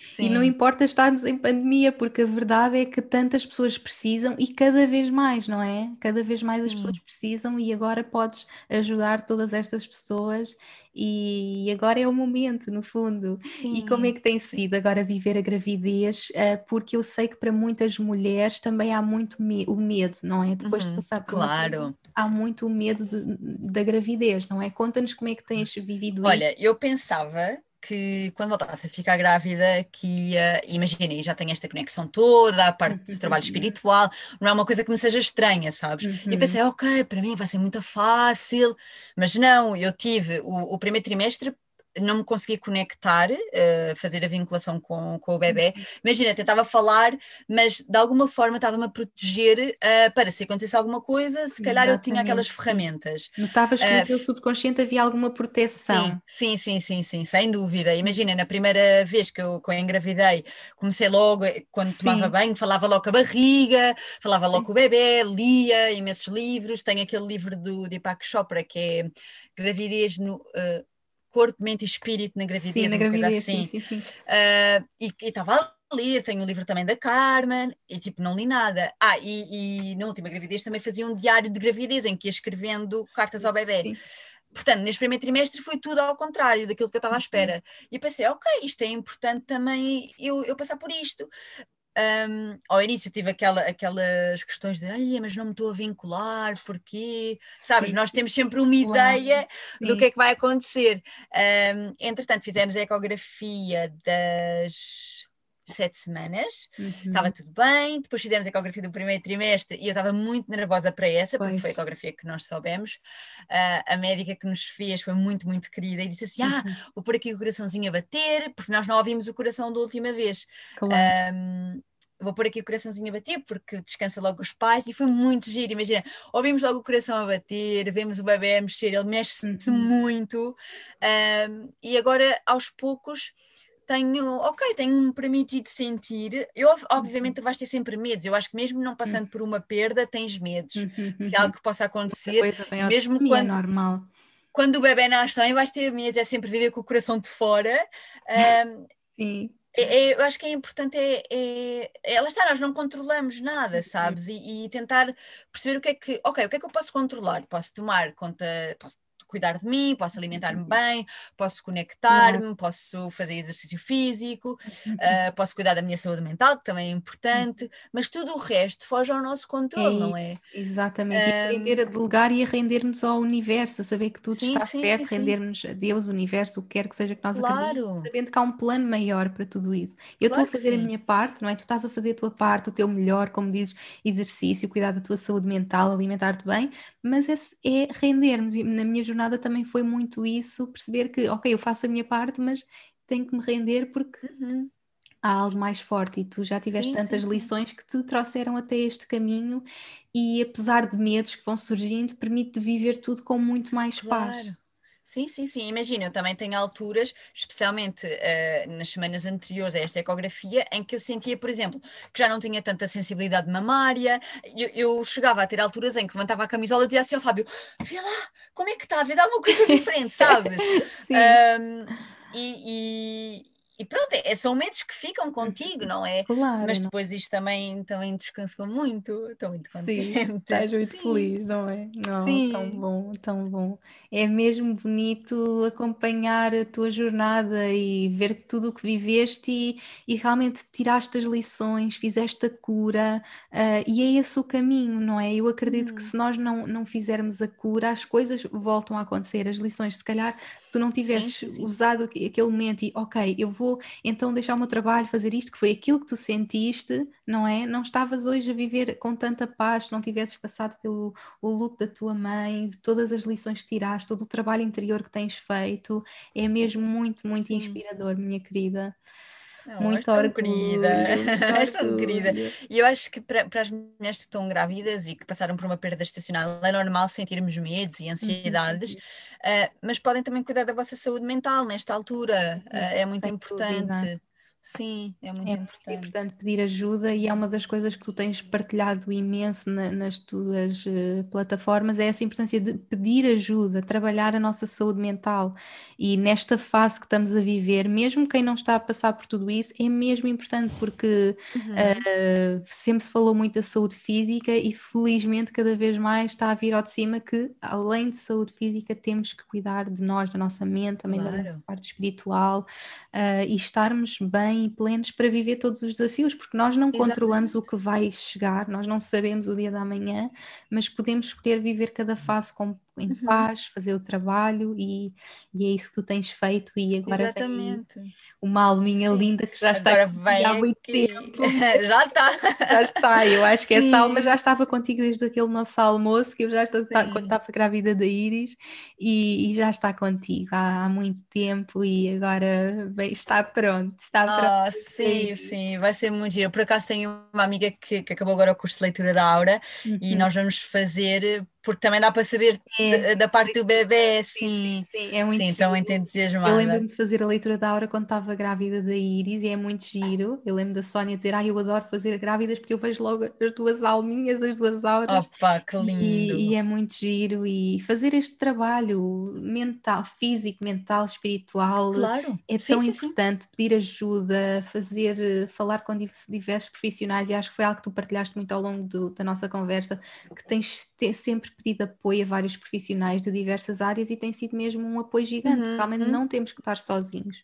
Sim. E não importa estarmos em pandemia, porque a verdade é que tantas pessoas precisam e cada vez mais, não é? Cada vez mais Sim. as pessoas precisam e agora podes ajudar todas estas pessoas e agora é o momento, no fundo. Sim, e como é que tem sido agora viver a gravidez? Uh, porque eu sei que para muitas mulheres também há muito me o medo, não é? Depois uhum, de passar por Claro. há muito o medo de, da gravidez, não é? Conta-nos como é que tens vivido Olha, isso. eu pensava que quando voltasse a ficar grávida, que ia, imaginem, já tenho esta conexão toda, a parte do trabalho espiritual, não é uma coisa que me seja estranha, sabes? Uhum. E pensei, ok, para mim vai ser muito fácil, mas não, eu tive o, o primeiro trimestre não me conseguia conectar, uh, fazer a vinculação com, com o bebê. Uhum. Imagina, tentava falar, mas de alguma forma estava-me a proteger uh, para se acontecesse alguma coisa, se calhar Exatamente. eu tinha aquelas ferramentas. Notavas que uh, no teu subconsciente havia alguma proteção. Sim, sim, sim, sim, sim sem dúvida. Imagina, na primeira vez que eu, que eu engravidei, comecei logo, eh, quando sim. tomava banho, falava logo a barriga, falava logo com o bebê, lia imensos livros. Tenho aquele livro do Deepak Chopra que é Gravidez no. Uh, corpo, mente e espírito na gravidez, sim, na gravidez, assim. Sim, sim, sim. Uh, e estava a ler, tenho o um livro também da Carmen, e tipo, não li nada. Ah, e, e, na última gravidez também fazia um diário de gravidez em que ia escrevendo cartas ao bebê. Sim. Portanto, neste primeiro trimestre foi tudo ao contrário daquilo que eu estava à uhum. espera. E pensei, ok, isto é importante também eu, eu passar por isto. Um, ao início tive aquela, aquelas questões de Ai, mas não me estou a vincular, porque sabes, sim. nós temos sempre uma ideia do que é que vai acontecer. Um, entretanto, fizemos a ecografia das sete semanas, uhum. estava tudo bem. Depois fizemos a ecografia do primeiro trimestre e eu estava muito nervosa para essa, pois. porque foi a ecografia que nós soubemos. Uh, a médica que nos fez foi muito, muito querida e disse assim: Ah, uhum. vou pôr aqui o coraçãozinho a bater, porque nós não ouvimos o coração da última vez. Claro. Um, vou pôr aqui o coraçãozinho a bater porque descansa logo os pais e foi muito giro, imagina, ouvimos logo o coração a bater, vemos o bebê a mexer, ele mexe-se uhum. muito um, e agora aos poucos tenho, ok, tenho-me permitido sentir. Eu, obviamente, tu vais ter sempre medos. Eu acho que mesmo não passando por uma perda, tens medos que é algo que possa acontecer. mesmo quando, é normal. Quando o bebê nasce também vais ter medo, é sempre viver com o coração de fora. [LAUGHS] Um, Sim. É, é, eu acho que é importante é, é, é ela está, nós não controlamos nada, sabes? E, e, tentar perceber o que é que, ok, o que é que eu posso controlar? Posso tomar conta, posso cuidar de mim, posso alimentar-me bem, posso conectar-me, posso fazer exercício físico, uh, [LAUGHS] posso cuidar da minha saúde mental, que também é importante, mas tudo o resto foge ao nosso controle, é não é? Exatamente, um... aprender a delegar e a render-nos ao universo, a saber que tudo sim, está sim, certo, render-nos a Deus, o universo, o que quer que seja que nós claro. acreditemos, sabendo que há um plano maior para tudo isso. Eu estou claro a fazer a minha parte, não é? Tu estás a fazer a tua parte, o teu melhor, como dizes, exercício, cuidar da tua saúde mental, alimentar-te bem, mas é, é render-nos. Na minha jornada jornada também foi muito isso, perceber que, ok, eu faço a minha parte, mas tenho que me render porque uhum. há algo mais forte e tu já tiveste sim, tantas sim, lições sim. que te trouxeram até este caminho e apesar de medos que vão surgindo, permite viver tudo com muito mais claro. paz. Sim, sim, sim. Imagina, eu também tenho alturas, especialmente uh, nas semanas anteriores a esta ecografia, em que eu sentia, por exemplo, que já não tinha tanta sensibilidade mamária. Eu, eu chegava a ter alturas em que levantava a camisola e dizia assim ao Fábio: Vê lá, como é que está? Vês alguma coisa [LAUGHS] diferente, sabes? sim. Um, e, e pronto, é, são medos que ficam contigo, não é? Claro. Mas depois não. isto também, também descansou muito, estou muito contente. Sim, estás muito Sim. feliz, não é? Não, Sim. tão bom, tão bom. É mesmo bonito acompanhar a tua jornada e ver tudo o que viveste e, e realmente tiraste as lições, fizeste a cura uh, e é esse o caminho, não é? Eu acredito hum. que se nós não, não fizermos a cura, as coisas voltam a acontecer, as lições, se calhar, se tu não tivesses usado aquele momento e, ok, eu vou então deixar o meu trabalho, fazer isto, que foi aquilo que tu sentiste, não é? Não estavas hoje a viver com tanta paz, se não tivesses passado pelo o luto da tua mãe, todas as lições que tiraste, todo o trabalho interior que tens feito, é mesmo muito, muito Sim. inspirador, minha querida. Oh, muito tão orgulho, querida, és tão querida. [LAUGHS] E eu acho que para, para as mulheres que estão grávidas e que passaram por uma perda estacional, é normal sentirmos medos e ansiedades, uh, mas podem também cuidar da vossa saúde mental nesta altura, uh, é muito Sem importante. Dúvida. Sim, é muito é importante. Importante pedir ajuda e é uma das coisas que tu tens partilhado imenso na, nas tuas uh, plataformas, é essa importância de pedir ajuda, trabalhar a nossa saúde mental. E nesta fase que estamos a viver, mesmo quem não está a passar por tudo isso, é mesmo importante porque uhum. uh, sempre se falou muito da saúde física e felizmente cada vez mais está a vir ao de cima que, além de saúde física, temos que cuidar de nós, da nossa mente, também claro. da nossa parte espiritual uh, e estarmos bem bem e plenos para viver todos os desafios, porque nós não Exatamente. controlamos o que vai chegar, nós não sabemos o dia da manhã, mas podemos escolher viver cada fase com em uhum. paz, fazer o trabalho e, e, é isso que tu tens feito e agora Exatamente. uma alminha Sim. linda que já está há muito aqui. tempo. [LAUGHS] já está. Já está, eu acho que Sim. essa alma já estava contigo desde aquele nosso almoço que eu já estou, tá, quando estava grávida da Iris e, e, já está contigo há, há, muito tempo e agora bem, está pronto, está oh, pronto. Sim, sim, vai ser muito giro. Por acaso tenho uma amiga que, que acabou agora o curso de leitura da Aura uhum. e nós vamos fazer porque também dá para saber é, da, parte do bebê, assim. Sim, sim, é muito sim, então entusiasmada. Eu lembro-me de fazer a leitura da Aura quando estava grávida da Iris e é muito giro. Eu lembro da Sónia dizer, ah, eu adoro fazer grávidas porque eu vejo logo as duas alminhas, as duas auras. Opa, que lindo! E, e é muito giro e fazer este trabalho mental, físico, mental, espiritual claro. é tão sim, importante. Pedir ajuda, fazer, falar com diversos profissionais e acho que foi algo que tu partilhaste muito ao longo do, da nossa conversa, que tens sempre pedido apoio a vários profissionais de diversas áreas e tem sido mesmo um apoio gigante. Uhum, Realmente uhum. não temos que estar sozinhos.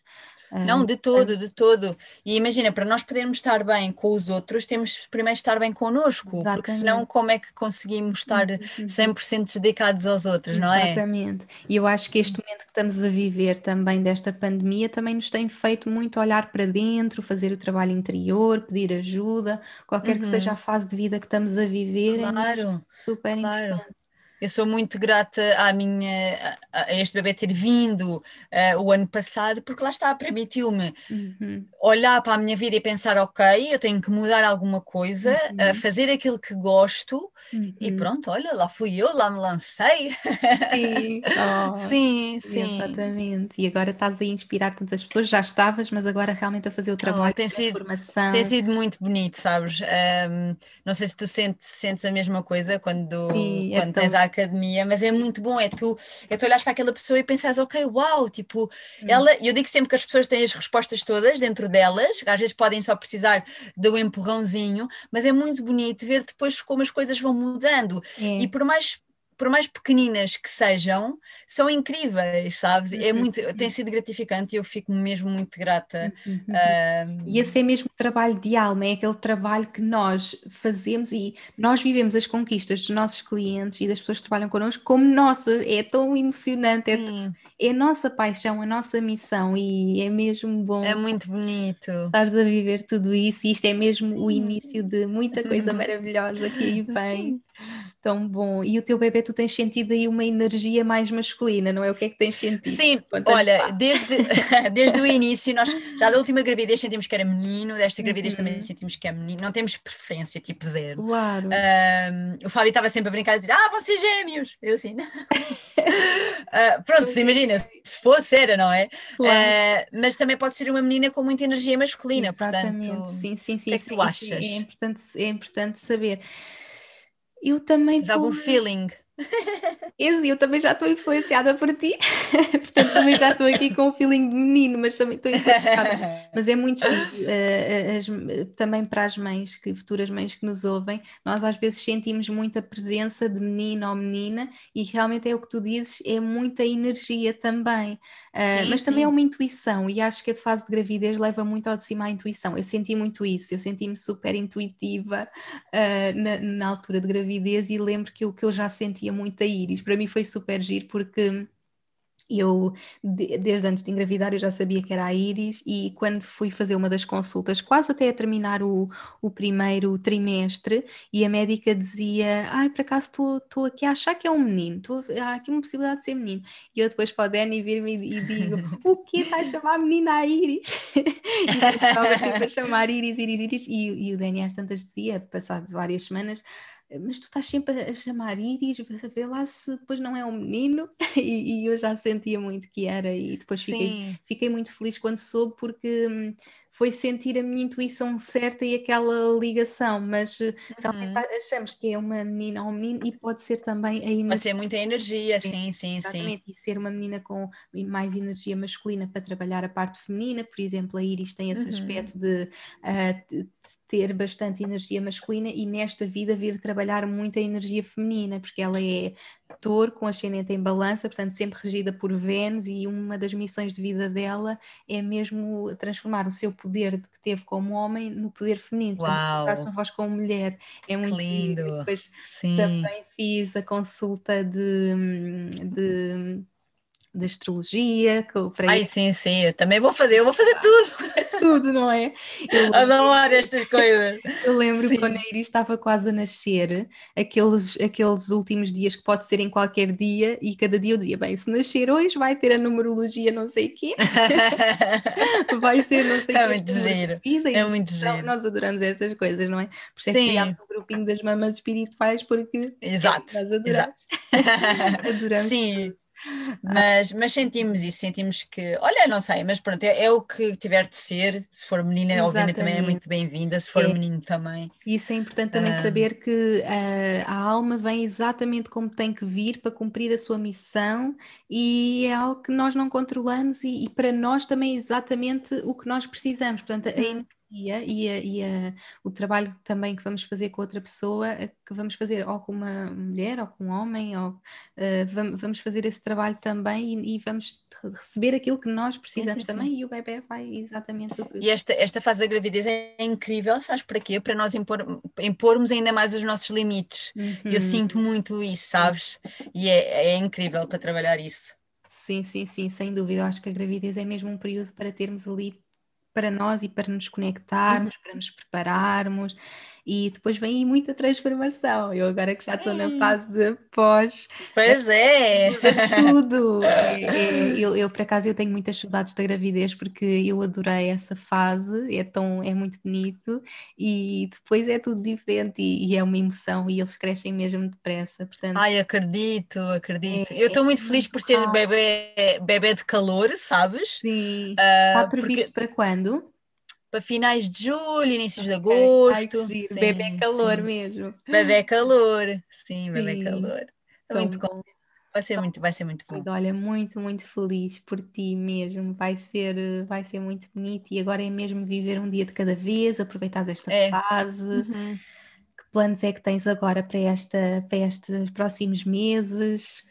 Não, de todo, de todo. E imagina, para nós podermos estar bem com os outros, temos primeiro estar bem connosco, Exatamente. porque senão como é que conseguimos estar 100% uhum. dedicados aos outros, não é? Exatamente. E eu acho que este momento que estamos a viver também desta pandemia também nos tem feito muito olhar para dentro, fazer o trabalho interior, pedir ajuda, qualquer uhum. que seja a uhum. fase de vida que estamos a viver. Claro, é super claro. importante. Eu sou muito grata à minha, a este bebê ter vindo uh, o ano passado, porque lá está, permitiu-me uhum. olhar para a minha vida e pensar: ok, eu tenho que mudar alguma coisa, uhum. uh, fazer aquilo que gosto, uhum. e pronto, olha, lá fui eu, lá me lancei. Sim, [LAUGHS] oh, sim, sim. Exatamente. E agora estás a inspirar tantas pessoas, já estavas, mas agora realmente a fazer o trabalho oh, tem sido, formação. Tem sido muito bonito, sabes? Um, não sei se tu sentes, sentes a mesma coisa quando, sim, é quando é tão... tens a academia, mas é muito bom, é tu, é tu olhares para aquela pessoa e pensares, ok, uau, tipo, hum. ela, eu digo sempre que as pessoas têm as respostas todas dentro delas, às vezes podem só precisar de um empurrãozinho, mas é muito bonito ver depois como as coisas vão mudando. É. E por mais por mais pequeninas que sejam, são incríveis, sabes? É uhum. muito, tem sido gratificante e eu fico mesmo muito grata. Uhum. Um... E esse é mesmo trabalho de alma, é aquele trabalho que nós fazemos e nós vivemos as conquistas dos nossos clientes e das pessoas que trabalham connosco como nossa, é tão emocionante, é, tão, é a nossa paixão, a nossa missão e é mesmo bom. É muito bonito. Estares a viver tudo isso e isto é mesmo Sim. o início de muita coisa [LAUGHS] maravilhosa que aí vem. Sim. Tão bom. E o teu bebê, tu tens sentido aí uma energia mais masculina, não é? O que é que tens sentido? Sim, olha, desde, [LAUGHS] desde o [LAUGHS] início, nós já da última gravidez sentimos que era menino, desta gravidez uhum. também sentimos que é menino, não temos preferência, tipo zero. Claro. Um, o Fábio estava sempre a brincar a dizer: Ah, vão ser gêmeos. Eu assim, uh, [LAUGHS] pronto, se imagina, se fosse, era, não é? Claro. Uh, mas também pode ser uma menina com muita energia masculina, Exatamente. portanto. Sim, sim, sim. O que é que tu achas? É importante, é importante saber. Eu também. Tens algum feeling? [LAUGHS] Esse, eu também já estou influenciada por ti, [LAUGHS] portanto também já estou aqui com o feeling de menino, mas também estou influenciada. [LAUGHS] Mas é muito uh, as, também para as mães, que futuras mães que nos ouvem, nós às vezes sentimos muita presença de menino ou menina e realmente é o que tu dizes, é muita energia também. Uh, sim, mas sim. também é uma intuição, e acho que a fase de gravidez leva muito ao de cima à intuição. Eu senti muito isso, eu senti-me super intuitiva uh, na, na, altura de gravidez e lembro que o que eu já sentia muito a Iris, para mim foi super giro porque eu, desde antes de engravidar, eu já sabia que era a Iris e quando fui fazer uma das consultas, quase até a terminar o, o primeiro trimestre, e a médica dizia, ai, por acaso estou aqui a achar que é um menino, tô, há aqui uma possibilidade de ser menino. E eu depois para o Danny vir-me e, digo, o que a chamar a menina a Iris? [LAUGHS] e eu estava sempre a chamar Iris, Iris, Iris, e, e o Danny às tantas dizia, passado várias semanas, mas tu estás sempre a chamar Iris, a ver lá se depois não é um menino, [LAUGHS] e, e, eu já sentia muito que era, e depois fiquei, fiquei muito feliz quando soube, porque hum, foi sentir a minha intuição certa e aquela ligação, mas eh, uhum. achamos que é uma menina ou um menino e pode ser também a energia. Pode ser muita energia, sim, sim, exatamente, sim. E ser uma menina com mais energia masculina para trabalhar a parte feminina, por exemplo, a Iris tem esse uhum. aspecto de, uh, de, ter bastante energia masculina e nesta vida vir trabalhar muita energia feminina, porque ela é touro com ascendente em balança, portanto sempre regida por Vênus e uma das missões de vida dela é mesmo transformar o seu poder que teve como homem no poder feminino, Uau. portanto sua voz como mulher, é muito lindo. Depois Sim. também fiz a consulta de, de de astrologia. Para Ai, sim, sim, eu também vou fazer, eu vou fazer tudo. [LAUGHS] tudo, não é? Eu [LAUGHS] Adoro estas coisas. Eu lembro sim. quando a Iris estava quase a nascer, aqueles, aqueles últimos dias que pode ser em qualquer dia, e cada dia eu dizia, bem, se nascer hoje vai ter a numerologia não sei o quê, [LAUGHS] vai ser não sei o é Muito giro. Vida, é muito então, giro. Nós adoramos estas coisas, não é? Por isso é que criámos um grupinho das mamas espirituais, porque exato, nós adoramos. Exato. adoramos. Sim. Mas, mas sentimos isso, sentimos que, olha, não sei, mas pronto, é, é o que tiver de ser. Se for menina, Exatamente. obviamente também é muito bem-vinda, se for é. menino também. Isso é importante também uh... saber que uh, a alma vem exatamente como tem que vir para cumprir a sua missão e é algo que nós não controlamos e, e para nós também é exatamente o que nós precisamos. Portanto, a, e, a, e a, o trabalho também que vamos fazer com outra pessoa, que vamos fazer ou com uma mulher ou com um homem, ou uh, vamos, fazer esse trabalho também e, e, vamos receber aquilo que nós precisamos sim, sim, também sim. e o bebê vai exatamente o que. E esta, esta fase da gravidez é incrível, sabes para quê? Para nós impor, impormos ainda mais os nossos limites. Uhum. Eu sinto muito isso, sabes? E é, é incrível para trabalhar isso. Sim, sim, sim, sem dúvida. Acho que a gravidez é mesmo um período para termos ali para nós e para nos conectarmos, para nos prepararmos e depois vem aí muita transformação. Eu agora que já estou na fase de pós. Pois é! Tudo! É, é, [LAUGHS] eu, eu, por acaso, eu tenho muitas saudades da gravidez porque eu adorei essa fase, é, tão, é muito bonito e depois é tudo diferente e, e é uma emoção e eles crescem mesmo depressa. Portanto, Ai, acredito, acredito. É, eu estou muito feliz por ser bebê, bebê de calor, sabes? Sim. Uh, Está previsto porque... para quando? Para finais de julho, inícios de agosto. Ai, sim, bebê calor sim. mesmo. Bebê [LAUGHS] calor, sim, sim. bebê calor. muito bom. Vai ser muito, vai ser muito bom. Olha, muito, muito feliz por ti mesmo. Vai ser, vai ser muito bonito e agora é mesmo viver um dia de cada vez, aproveitar esta é. fase. Uhum planos é que tens agora para, esta, para estes próximos meses?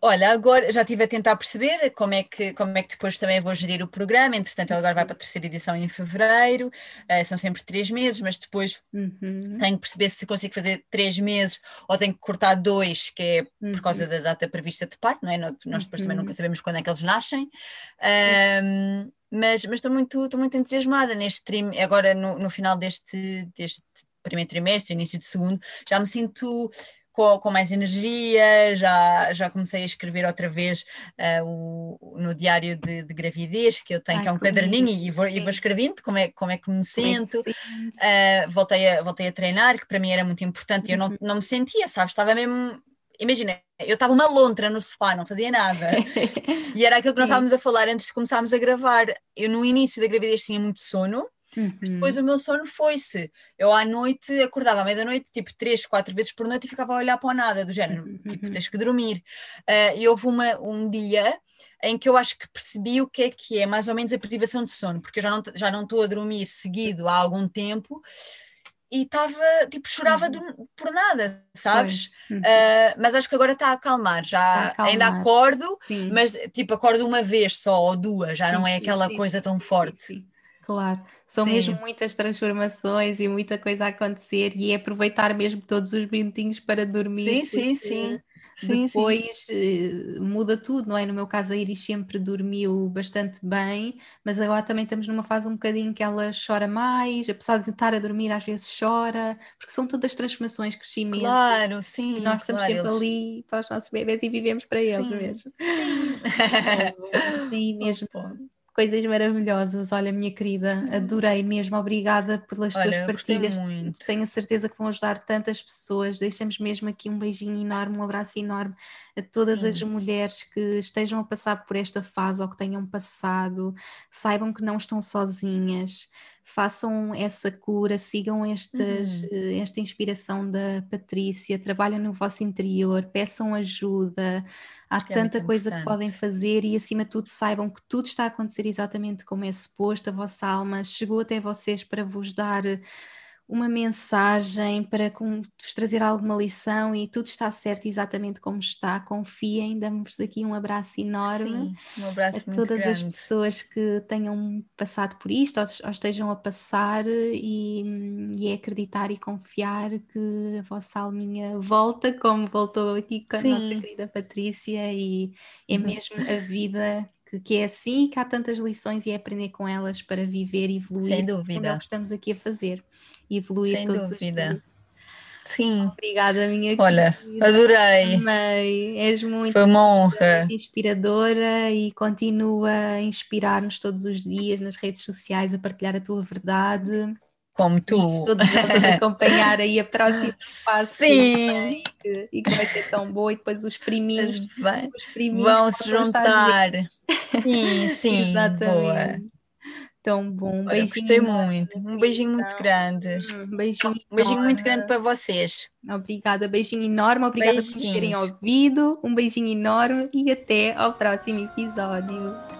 Olha, agora já estive a tentar perceber como é, que, como é que depois também vou gerir o programa, entretanto ele agora vai para a terceira edição em fevereiro, uh, são sempre três meses, mas depois uhum. tenho que perceber se consigo fazer três meses ou tenho que cortar dois, que é por uhum. causa da data prevista de parto, não é? Nós depois uhum. também nunca sabemos quando é que eles nascem. Um, mas, estou muito, muito entusiasmada neste trim, agora no, no final deste, deste primeiro trimestre, início de segundo, já me sinto com, com, mais energia, já, já comecei a escrever outra vez uh, o, no diário de, de, gravidez que eu tenho, Ai, que é um caderninho, e vou, e vou escrevendo como é, como é que me sinto. Uh, voltei, a, voltei a treinar, que para mim era muito importante, e eu não, uhum. não me sentia, sabes? Estava mesmo. Imagina, eu estava uma lontra no sofá, não fazia nada. [LAUGHS] e era aquilo que nós estávamos a falar antes de começarmos a gravar. Eu, no início da gravidez, tinha muito sono Uhum. Depois o meu sono foi-se. Eu à noite acordava à meia-noite, tipo três, quatro vezes por noite e ficava a olhar para o nada, do género, uhum. tipo, tens que dormir. Uh, e houve uma, um dia em que eu acho que percebi o que é que é mais ou menos a privação de sono, porque eu já não, já não estou a dormir seguido há algum tempo e estava, tipo, chorava uhum. do, por nada, sabes? Uhum. Uh, mas acho que agora está a acalmar, já a acalmar. ainda acordo, sim. mas tipo, acordo uma vez só ou duas, já sim, não é aquela sim, coisa tão forte. Claro, são Sim. mesmo muitas transformações e muita coisa a acontecer e é aproveitar mesmo todos os minutinhos para dormir. Sim, sim, sim. Sim, depois sim. Eh, muda tudo, não é? No meu caso, a Iris sempre dormiu bastante bem, mas agora também estamos numa fase um bocadinho que ela chora mais, apesar de estar a dormir, às vezes chora, porque são todas transformações, crescimento. Claro, sim. E nós estamos claro, sempre eles... ali para os nossos bebês e vivemos para sim. eles mesmo. Sim, [LAUGHS] [LAUGHS] sim mesmo coisas maravilhosas. Olha, minha querida, hum. adorei mesmo. Obrigada pelas Olha, tuas partilhas. Tenho a certeza que vão ajudar tantas pessoas. Deixamos mesmo aqui um beijinho enorme, um abraço enorme a todas Sim. as mulheres que estejam a passar por esta fase ou que tenham passado. Saibam que não estão sozinhas. Façam essa cura, sigam estas, uhum. esta inspiração da Patrícia, trabalhem no vosso interior, peçam ajuda. Há é tanta coisa importante. que podem fazer e, acima de tudo, saibam que tudo está a acontecer exatamente como é suposto. A vossa alma chegou até vocês para vos dar uma mensagem para vos trazer alguma lição e tudo está certo exatamente como está. Confiem, damos aqui um abraço enorme Sim, um abraço a todas grande. as pessoas que tenham passado por isto ou, ou estejam a passar e, e, é acreditar e confiar que a vossa alminha volta, como voltou aqui com a Sim. nossa querida Patrícia, e é uhum. mesmo a vida que, que, é assim e que há tantas lições e é aprender com elas para viver e evoluir. Sem dúvida. Como é o que estamos aqui a fazer e evoluir Sem todos dúvida. os dias. Sim. Obrigada, minha Olha, querida. adorei. Amei. És muito, Foi uma honra. inspiradora e continua a inspirar-nos todos os dias nas redes sociais a partilhar a tua verdade. Como tu. E todos vamos acompanhar aí a próxima [LAUGHS] fase. Sim. Que, e que vai ser tão boa. E depois os priminhos, os priminhos vão se juntar. Sim, [LAUGHS] sim. Exatamente. Boa tão bom. Um Olha, gostei muito. Um beijinho muito grande. Um beijinho, um beijinho muito grande para vocês. Obrigada, beijinho enorme. Obrigada Beijinhos. por nos terem ouvido. Um beijinho enorme e até ao próximo episódio.